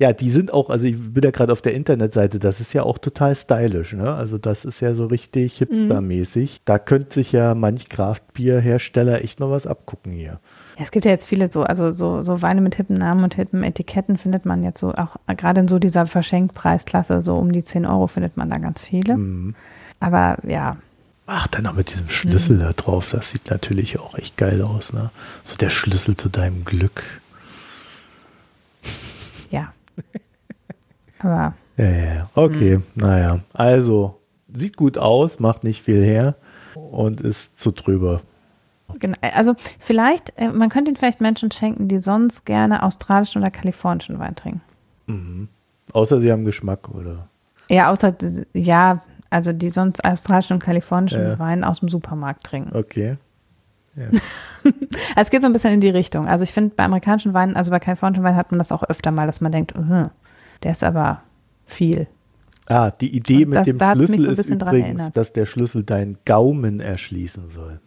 Ja, die sind auch, also ich bin ja gerade auf der Internetseite, das ist ja auch total stylisch, ne? Also das ist ja so richtig hipstermäßig. Mhm. Da könnte sich ja manch Kraftbierhersteller echt noch was abgucken hier. Ja, es gibt ja jetzt viele so, also so, so Weine mit hippen Namen und hippen Etiketten findet man jetzt so, auch gerade in so dieser Verschenkpreisklasse, so um die 10 Euro findet man da ganz viele. Mhm. Aber ja, Ach, dann noch mit diesem Schlüssel mhm. da drauf. Das sieht natürlich auch echt geil aus, ne? So der Schlüssel zu deinem Glück. Ja. Aber. Ja, ja, okay, mhm. naja. Also, sieht gut aus, macht nicht viel her und ist zu drüber. Genau, also vielleicht, äh, man könnte ihn vielleicht Menschen schenken, die sonst gerne australischen oder kalifornischen Wein trinken. Mhm. Außer sie haben Geschmack, oder? Ja, außer, ja, also die sonst australischen und kalifornischen ja. Wein aus dem Supermarkt trinken. Okay. Ja. es geht so ein bisschen in die Richtung. Also ich finde, bei amerikanischen Weinen, also bei kalifornischen Weinen hat man das auch öfter mal, dass man denkt, uh, der ist aber viel. Ah, die Idee mit das, dem da Schlüssel ist übrigens, dass der Schlüssel deinen Gaumen erschließen soll.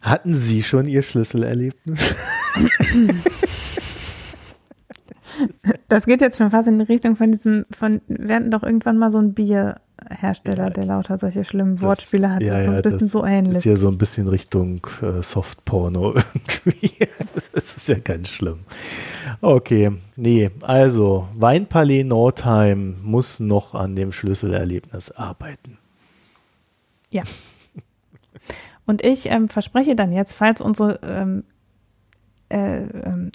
Hatten Sie schon Ihr Schlüsselerlebnis? Das geht jetzt schon fast in die Richtung von diesem, von, wir hatten doch irgendwann mal so ein Bier, Hersteller, ja, der lauter solche schlimmen Wortspiele hat, ja, so ein ja, bisschen so ähnlich. Ist ja so ein bisschen Richtung äh, Softporno irgendwie. das ist ja ganz schlimm. Okay, nee, also Weinpalais Nordheim muss noch an dem Schlüsselerlebnis arbeiten. Ja. Und ich ähm, verspreche dann jetzt, falls unsere ähm, äh, ähm,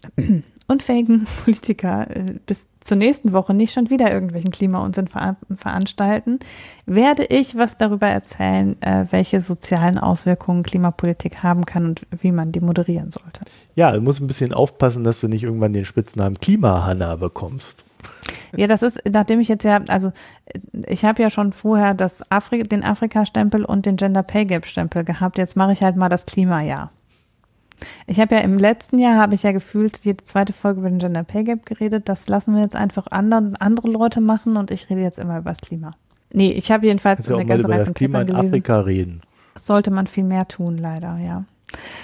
unfähigen Politiker äh, bis zur nächsten Woche nicht schon wieder irgendwelchen Klimaunsinn ver veranstalten, werde ich was darüber erzählen, äh, welche sozialen Auswirkungen Klimapolitik haben kann und wie man die moderieren sollte. Ja, du musst ein bisschen aufpassen, dass du nicht irgendwann den Spitznamen Klimahanna bekommst. Ja, das ist, nachdem ich jetzt ja, also ich habe ja schon vorher das Afri den Afrika-Stempel und den Gender Pay Gap-Stempel gehabt. Jetzt mache ich halt mal das Klimajahr. Ich habe ja im letzten Jahr, habe ich ja gefühlt, jede zweite Folge über den Gender Pay Gap geredet. Das lassen wir jetzt einfach anderen, andere Leute machen und ich rede jetzt immer über das Klima. Nee, ich habe jedenfalls eine ganze Reihe von Klima in gelesen. Afrika reden. sollte man viel mehr tun, leider, ja.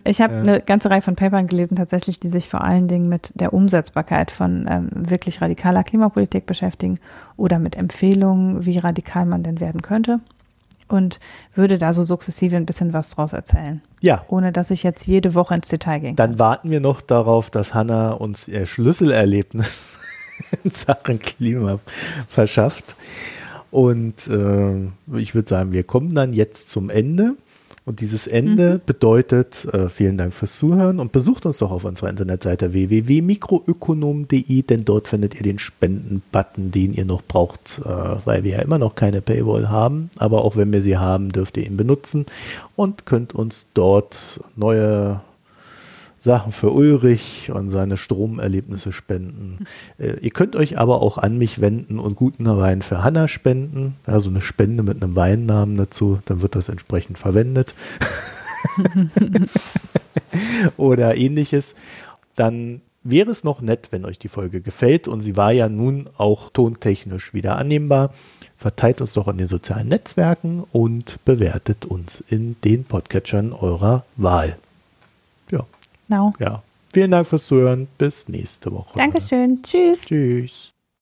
Ich habe ja. eine ganze Reihe von Papern gelesen, tatsächlich, die sich vor allen Dingen mit der Umsetzbarkeit von ähm, wirklich radikaler Klimapolitik beschäftigen oder mit Empfehlungen, wie radikal man denn werden könnte und würde da so sukzessive ein bisschen was draus erzählen. Ja. Ohne dass ich jetzt jede Woche ins Detail gehe. Dann warten wir noch darauf, dass Hanna uns ihr Schlüsselerlebnis in Sachen Klima verschafft. Und äh, ich würde sagen, wir kommen dann jetzt zum Ende. Und dieses Ende mhm. bedeutet, äh, vielen Dank fürs Zuhören und besucht uns doch auf unserer Internetseite www.mikroökonom.de, denn dort findet ihr den Spenden-Button, den ihr noch braucht, äh, weil wir ja immer noch keine Paywall haben. Aber auch wenn wir sie haben, dürft ihr ihn benutzen und könnt uns dort neue Sachen für Ulrich und seine Stromerlebnisse spenden. Äh, ihr könnt euch aber auch an mich wenden und guten Wein für Hanna spenden. Also eine Spende mit einem Weinnamen dazu, dann wird das entsprechend verwendet. Oder ähnliches. Dann wäre es noch nett, wenn euch die Folge gefällt und sie war ja nun auch tontechnisch wieder annehmbar. Verteilt uns doch in den sozialen Netzwerken und bewertet uns in den Podcatchern eurer Wahl. Genau. Ja. Vielen Dank fürs Zuhören. Bis nächste Woche. Dankeschön. Tschüss. Tschüss.